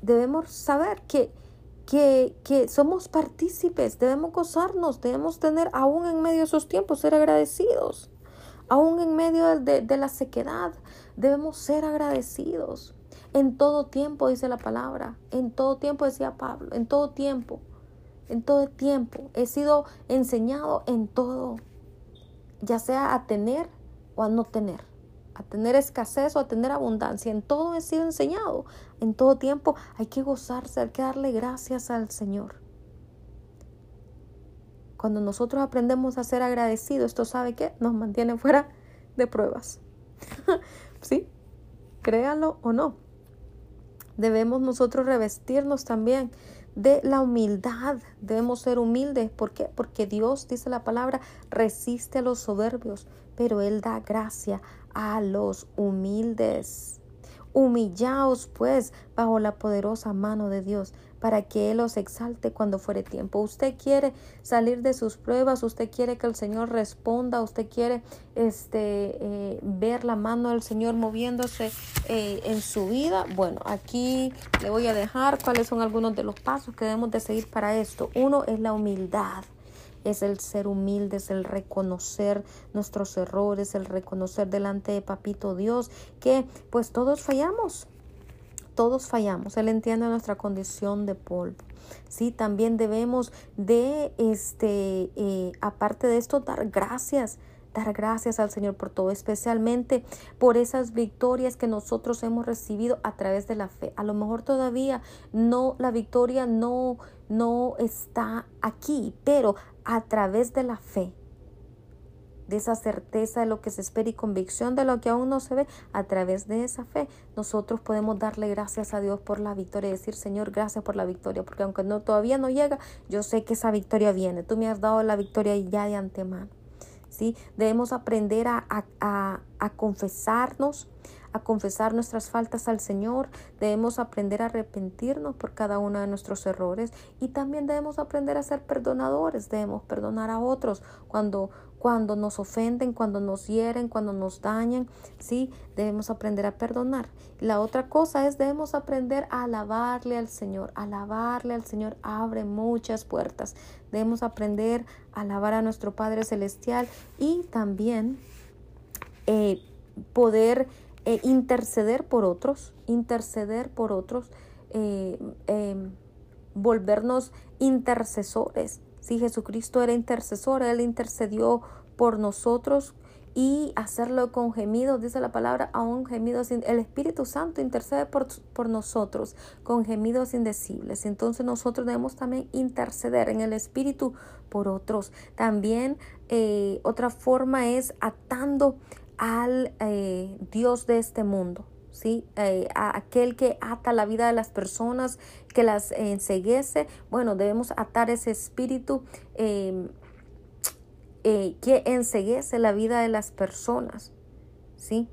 debemos saber que que, somos partícipes, debemos gozarnos, debemos tener, aún en medio de esos tiempos, ser agradecidos. Aún en medio de, de la sequedad, debemos ser agradecidos. En todo tiempo, dice la palabra. En todo tiempo, decía Pablo. En todo tiempo. En todo tiempo. He sido enseñado en todo. Ya sea a tener o a no tener a tener escasez o a tener abundancia. En todo he sido enseñado. En todo tiempo hay que gozarse, hay que darle gracias al Señor. Cuando nosotros aprendemos a ser agradecidos, esto sabe que nos mantiene fuera de pruebas. ¿Sí? Créalo o no. Debemos nosotros revestirnos también de la humildad. Debemos ser humildes. ¿Por qué? Porque Dios, dice la palabra, resiste a los soberbios, pero Él da gracia a los humildes. Humillaos pues bajo la poderosa mano de Dios para que Él os exalte cuando fuere tiempo. Usted quiere salir de sus pruebas, usted quiere que el Señor responda, usted quiere este, eh, ver la mano del Señor moviéndose eh, en su vida. Bueno, aquí le voy a dejar cuáles son algunos de los pasos que debemos de seguir para esto. Uno es la humildad es el ser humilde, es el reconocer nuestros errores, el reconocer delante de Papito Dios que pues todos fallamos, todos fallamos. Él entiende nuestra condición de polvo. Sí, también debemos de, este, eh, aparte de esto, dar gracias dar gracias al Señor por todo, especialmente por esas victorias que nosotros hemos recibido a través de la fe. A lo mejor todavía no la victoria no no está aquí, pero a través de la fe, de esa certeza de lo que se espera y convicción de lo que aún no se ve, a través de esa fe, nosotros podemos darle gracias a Dios por la victoria y decir, Señor, gracias por la victoria, porque aunque no todavía no llega, yo sé que esa victoria viene. Tú me has dado la victoria ya de antemano. Debemos aprender a, a confesarnos, a confesar nuestras faltas al Señor, debemos aprender a arrepentirnos por cada uno de nuestros errores. Y también debemos aprender a ser perdonadores, debemos perdonar a otros. Cuando cuando nos ofenden, cuando nos hieren, cuando nos dañan, sí, debemos aprender a perdonar. La otra cosa es debemos aprender a alabarle al Señor. Alabarle al Señor abre muchas puertas. Debemos aprender a alabar a nuestro Padre Celestial y también eh, poder eh, interceder por otros, interceder por otros, eh, em, volvernos intercesores. Si Jesucristo era intercesor, Él intercedió por nosotros y hacerlo con gemidos, dice la palabra, aún gemidos, el Espíritu Santo intercede por, por, nosotros con gemidos indecibles. Entonces nosotros debemos también interceder en el Espíritu por otros. También eh, otra forma es atando al eh, Dios de este mundo, ¿sí? Eh, a aquel que ata la vida de las personas, que las enseguece. Bueno, debemos atar ese espíritu em, eh, que enseguece la vida de las personas, ¿sí?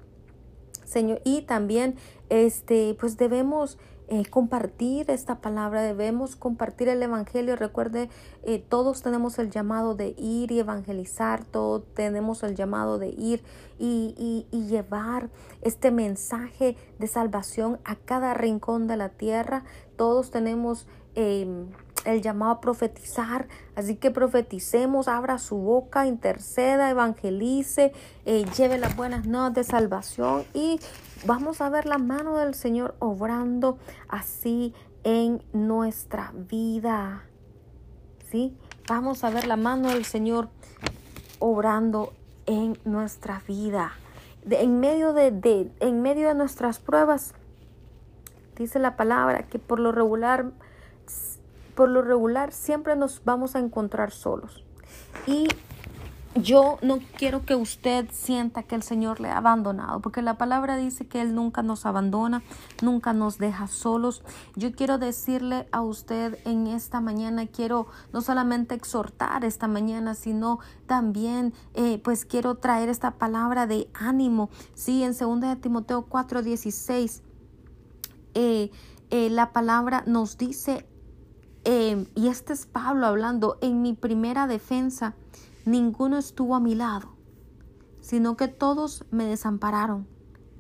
Señor, y también, este, pues debemos eh, compartir esta palabra, debemos compartir el Evangelio. Recuerde, eh, todos tenemos el llamado de ir y evangelizar, todos tenemos el llamado de ir y, y, llevar este mensaje de salvación a cada rincón de la tierra. Todos tenemos em, el llamado a profetizar. Así que profeticemos, abra su boca, interceda, evangelice, eh, lleve las buenas nuevas de salvación y vamos a ver la mano del Señor obrando así en nuestra vida. ¿Sí? Vamos a ver la mano del Señor obrando en nuestra vida. en, medio de, en medio de nuestras pruebas, dice la palabra que por lo regular por lo regular siempre nos vamos a encontrar solos. Y yo no quiero que usted sienta que el Señor le ha abandonado, porque la palabra dice que Él nunca nos abandona, nunca nos deja solos. Yo quiero decirle a usted en esta mañana, quiero no solamente exhortar esta mañana, sino también eh, pues quiero traer esta palabra de ánimo. Sí, en 2 de Timoteo 4, 16, eh, eh, la palabra nos dice Em, y este es Pablo hablando, en mi primera defensa, ninguno estuvo a mi lado, sino que todos me desampararon,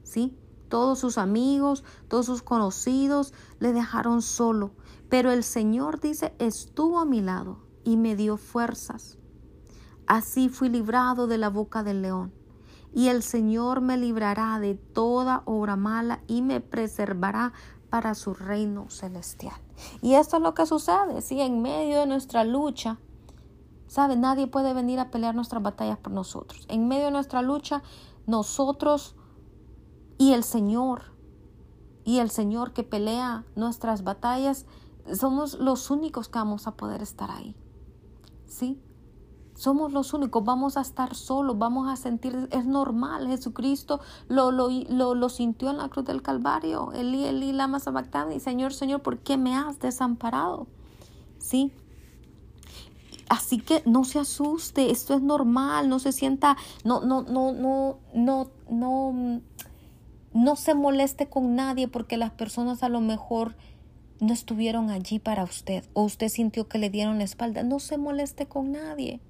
¿sí? Todos sus amigos, todos sus conocidos le dejaron solo, pero el Señor dice, estuvo a mi lado y me dio fuerzas. Así fui librado de la boca del león. Y el Señor me librará de toda obra mala y me preservará para su reino celestial. Y esto es lo que sucede, si en medio de nuestra lucha, ¿sabe? Nadie puede venir a pelear nuestras batallas por nosotros. En medio de nuestra lucha, nosotros y el Señor, y el Señor que pelea nuestras batallas, somos los únicos que vamos a poder estar ahí. ¿Sí? Somos los únicos, vamos a estar solos, vamos a sentir, es normal, Jesucristo lo, lo, lo, sintió en la cruz del Calvario, Elí, Elí, lama sabactani, Señor, Señor, ¿por qué me has desamparado? ¿Sí? Así que no se asuste, esto es normal, no se sienta, no, no, no, no, no, no, no se moleste con nadie porque las personas a lo mejor no estuvieron allí para usted o usted sintió que le dieron la espalda. No se moleste con nadie.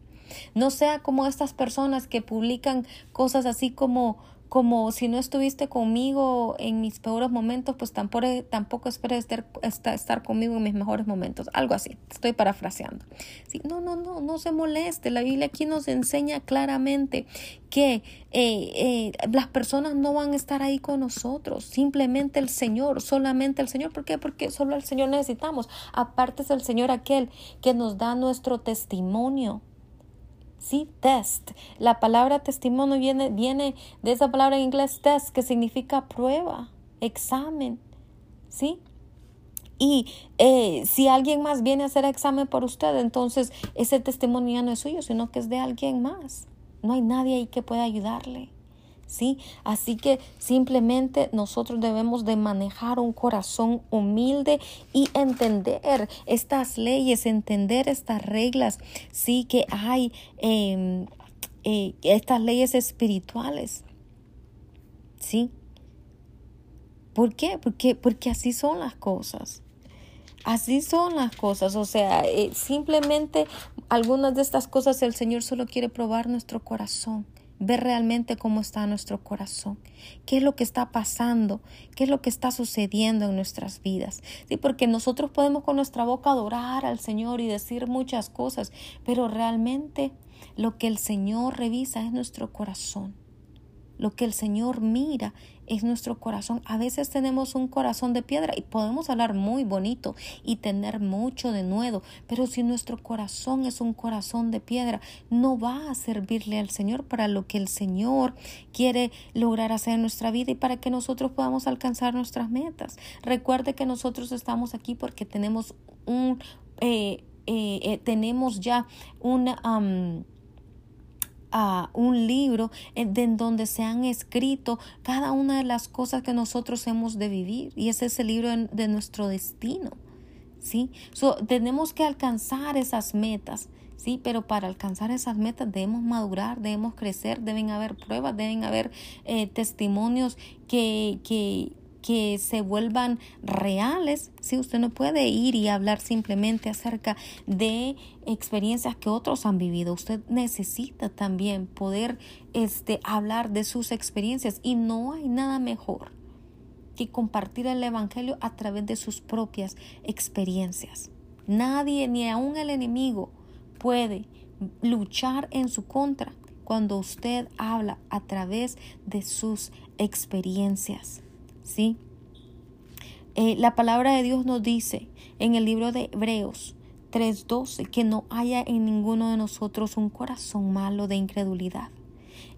No sea como estas personas que publican cosas así como como si no estuviste conmigo en mis peores momentos, pues tampoco, tampoco esperes estar, conmigo en mis mejores momentos. Algo así, estoy parafraseando. Sí, no, no, no, no se moleste. La Biblia aquí nos enseña claramente que eh, eh, las personas no van a estar ahí con nosotros. Simplemente el Señor, solamente el Señor. ¿Por qué? Porque solo el Señor necesitamos. Aparte es el Señor aquel que nos da nuestro testimonio Sí, test. La palabra testimonio viene, viene de esa palabra en inglés test, que significa prueba, examen. ¿Sí? Y eh, si alguien más viene a hacer examen por usted, entonces ese testimonio ya no es suyo, sino que es de alguien más. No hay nadie ahí que pueda ayudarle. ¿Sí? Así que simplemente nosotros debemos de manejar un corazón humilde y entender estas leyes, entender estas reglas, sí, que hay em, eh, estas leyes espirituales, ¿sí? ¿Por qué? Porque, porque así son las cosas. Así son las cosas, o sea, eh, simplemente algunas de estas cosas el Señor solo quiere probar nuestro corazón ver realmente cómo está nuestro corazón, qué es lo que está pasando, qué es lo que está sucediendo en nuestras vidas. Sí, porque nosotros podemos con nuestra boca adorar al Señor y decir muchas cosas, pero realmente lo que el Señor revisa es nuestro corazón. Lo que el Señor mira es nuestro corazón. A veces tenemos un corazón de piedra y podemos hablar muy bonito y tener mucho de nuevo, pero si nuestro corazón es un corazón de piedra, no va a servirle al Señor para lo que el Señor quiere lograr hacer en nuestra vida y para que nosotros podamos alcanzar nuestras metas. Recuerde que nosotros estamos aquí porque tenemos un, eh, eh, eh, tenemos ya una a un libro en, donde se han escrito cada una de las cosas que nosotros hemos de vivir y ese es el libro de, nuestro destino. ¿sí? tenemos que alcanzar esas metas, ¿sí? Pero para alcanzar esas metas debemos madurar, debemos crecer, deben haber pruebas, deben haber eh, testimonios que, que, que se vuelvan reales. Si usted no puede ir y hablar simplemente acerca de experiencias que otros han vivido, usted necesita también poder este, hablar de sus experiencias y no hay nada mejor que compartir el Evangelio a través de sus propias experiencias. Nadie, ni aun el enemigo, puede luchar en su contra cuando usted habla a través de sus experiencias. ¿Sí? Eh, la palabra de Dios nos dice en el libro de Hebreos 3:12 que no haya en ninguno de nosotros un corazón malo de incredulidad.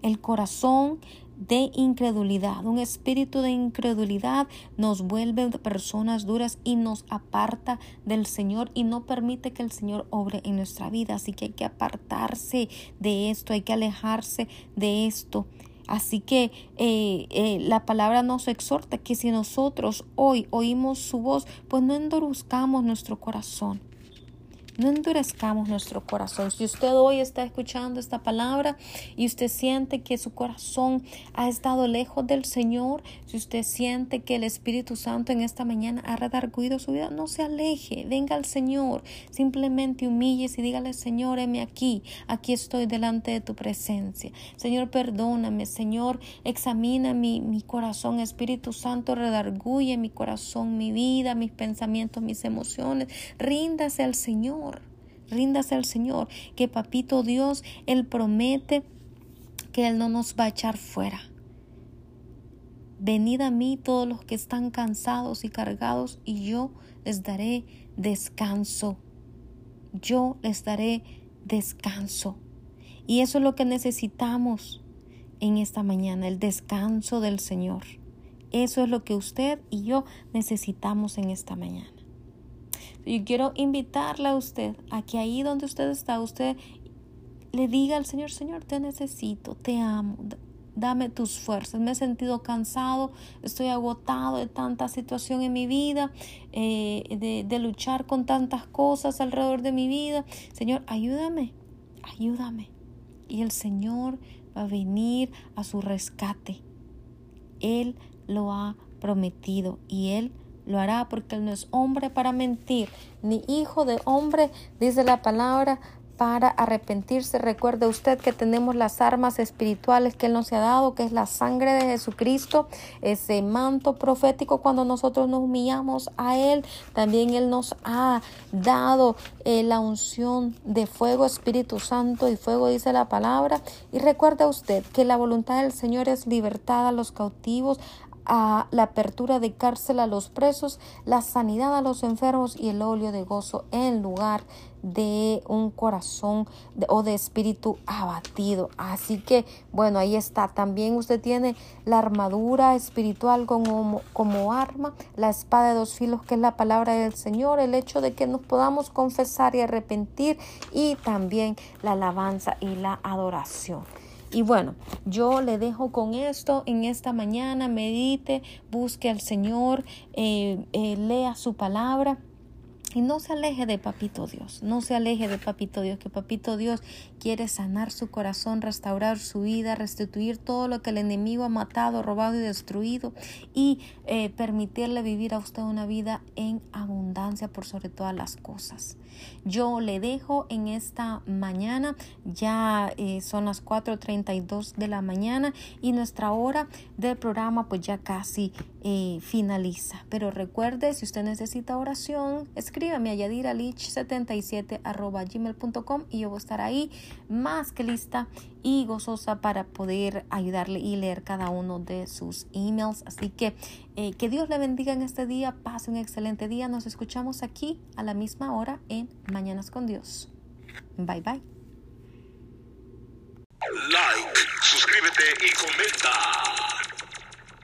El corazón de incredulidad. Un espíritu de incredulidad nos vuelve personas duras y nos aparta del Señor y no permite que el Señor obre en nuestra vida. Así que hay que apartarse de esto, hay que alejarse de esto. Así que eh, eh, la palabra nos exhorta que si nosotros hoy oímos su voz, pues no endurezcamos nuestro corazón. No endurezcamos nuestro corazón. Si usted hoy está escuchando esta palabra y usted siente que su corazón ha estado lejos del Señor, si usted siente que el Espíritu Santo en esta mañana ha redarguido su vida, no se aleje, venga al Señor, simplemente humíllese y dígale, Señor, heme aquí, aquí estoy delante de tu presencia. Señor, perdóname, Señor, examina mi, mi corazón, Espíritu Santo, redarguye mi corazón, mi vida, mis pensamientos, mis emociones. Ríndase al Señor. Ríndase al Señor, que papito Dios, Él promete que Él no nos va a echar fuera. Venid a mí todos los que están cansados y cargados, y yo les daré descanso. Yo les daré descanso. Y eso es lo que necesitamos en esta mañana, el descanso del Señor. Eso es lo que usted y yo necesitamos en esta mañana. Y quiero invitarle a usted a que ahí donde usted está, usted le diga al Señor, Señor, te necesito, te amo, dame tus fuerzas. Me he sentido cansado, estoy agotado de tanta situación en mi vida, eh, de, de luchar con tantas cosas alrededor de mi vida. Señor, ayúdame, ayúdame. Y el Señor va a venir a su rescate. Él lo ha prometido y Él lo hará porque Él no es hombre para mentir, ni hijo de hombre, dice la palabra, para arrepentirse. Recuerde usted que tenemos las armas espirituales que Él nos ha dado, que es la sangre de Jesucristo, ese manto profético cuando nosotros nos humillamos a Él. También Él nos ha dado eh, la unción de fuego, Espíritu Santo y fuego, dice la palabra. Y recuerde usted que la voluntad del Señor es libertad a los cautivos, a la apertura de cárcel a los presos, la sanidad a los enfermos y el óleo de gozo en lugar de un corazón o de espíritu abatido. Así que, bueno, ahí está. También usted tiene la armadura espiritual como, como arma, la espada de dos filos, que es la palabra del Señor, el hecho de que nos podamos confesar y arrepentir, y también la alabanza y la adoración. Y bueno, yo le dejo con esto en esta mañana, medite, busque al Señor, eh, eh, lea su palabra. Y no se aleje de Papito Dios, no se aleje de Papito Dios, que Papito Dios quiere sanar su corazón, restaurar su vida, restituir todo lo que el enemigo ha matado, robado y destruido y eh, permitirle vivir a usted una vida en abundancia por sobre todas las cosas. Yo le dejo en esta mañana, ya eh, son las 4.32 de la mañana y nuestra hora del programa pues ya casi eh, finaliza. Pero recuerde, si usted necesita oración, escríbame a yadiralich77 arroba gmail.com y yo voy a estar ahí más que lista y gozosa para poder ayudarle y leer cada uno de sus emails. Así que eh, que Dios le bendiga en este día, pase un excelente día. Nos escuchamos aquí a la misma hora en Mañanas con Dios. Bye bye. Like, suscríbete y comenta.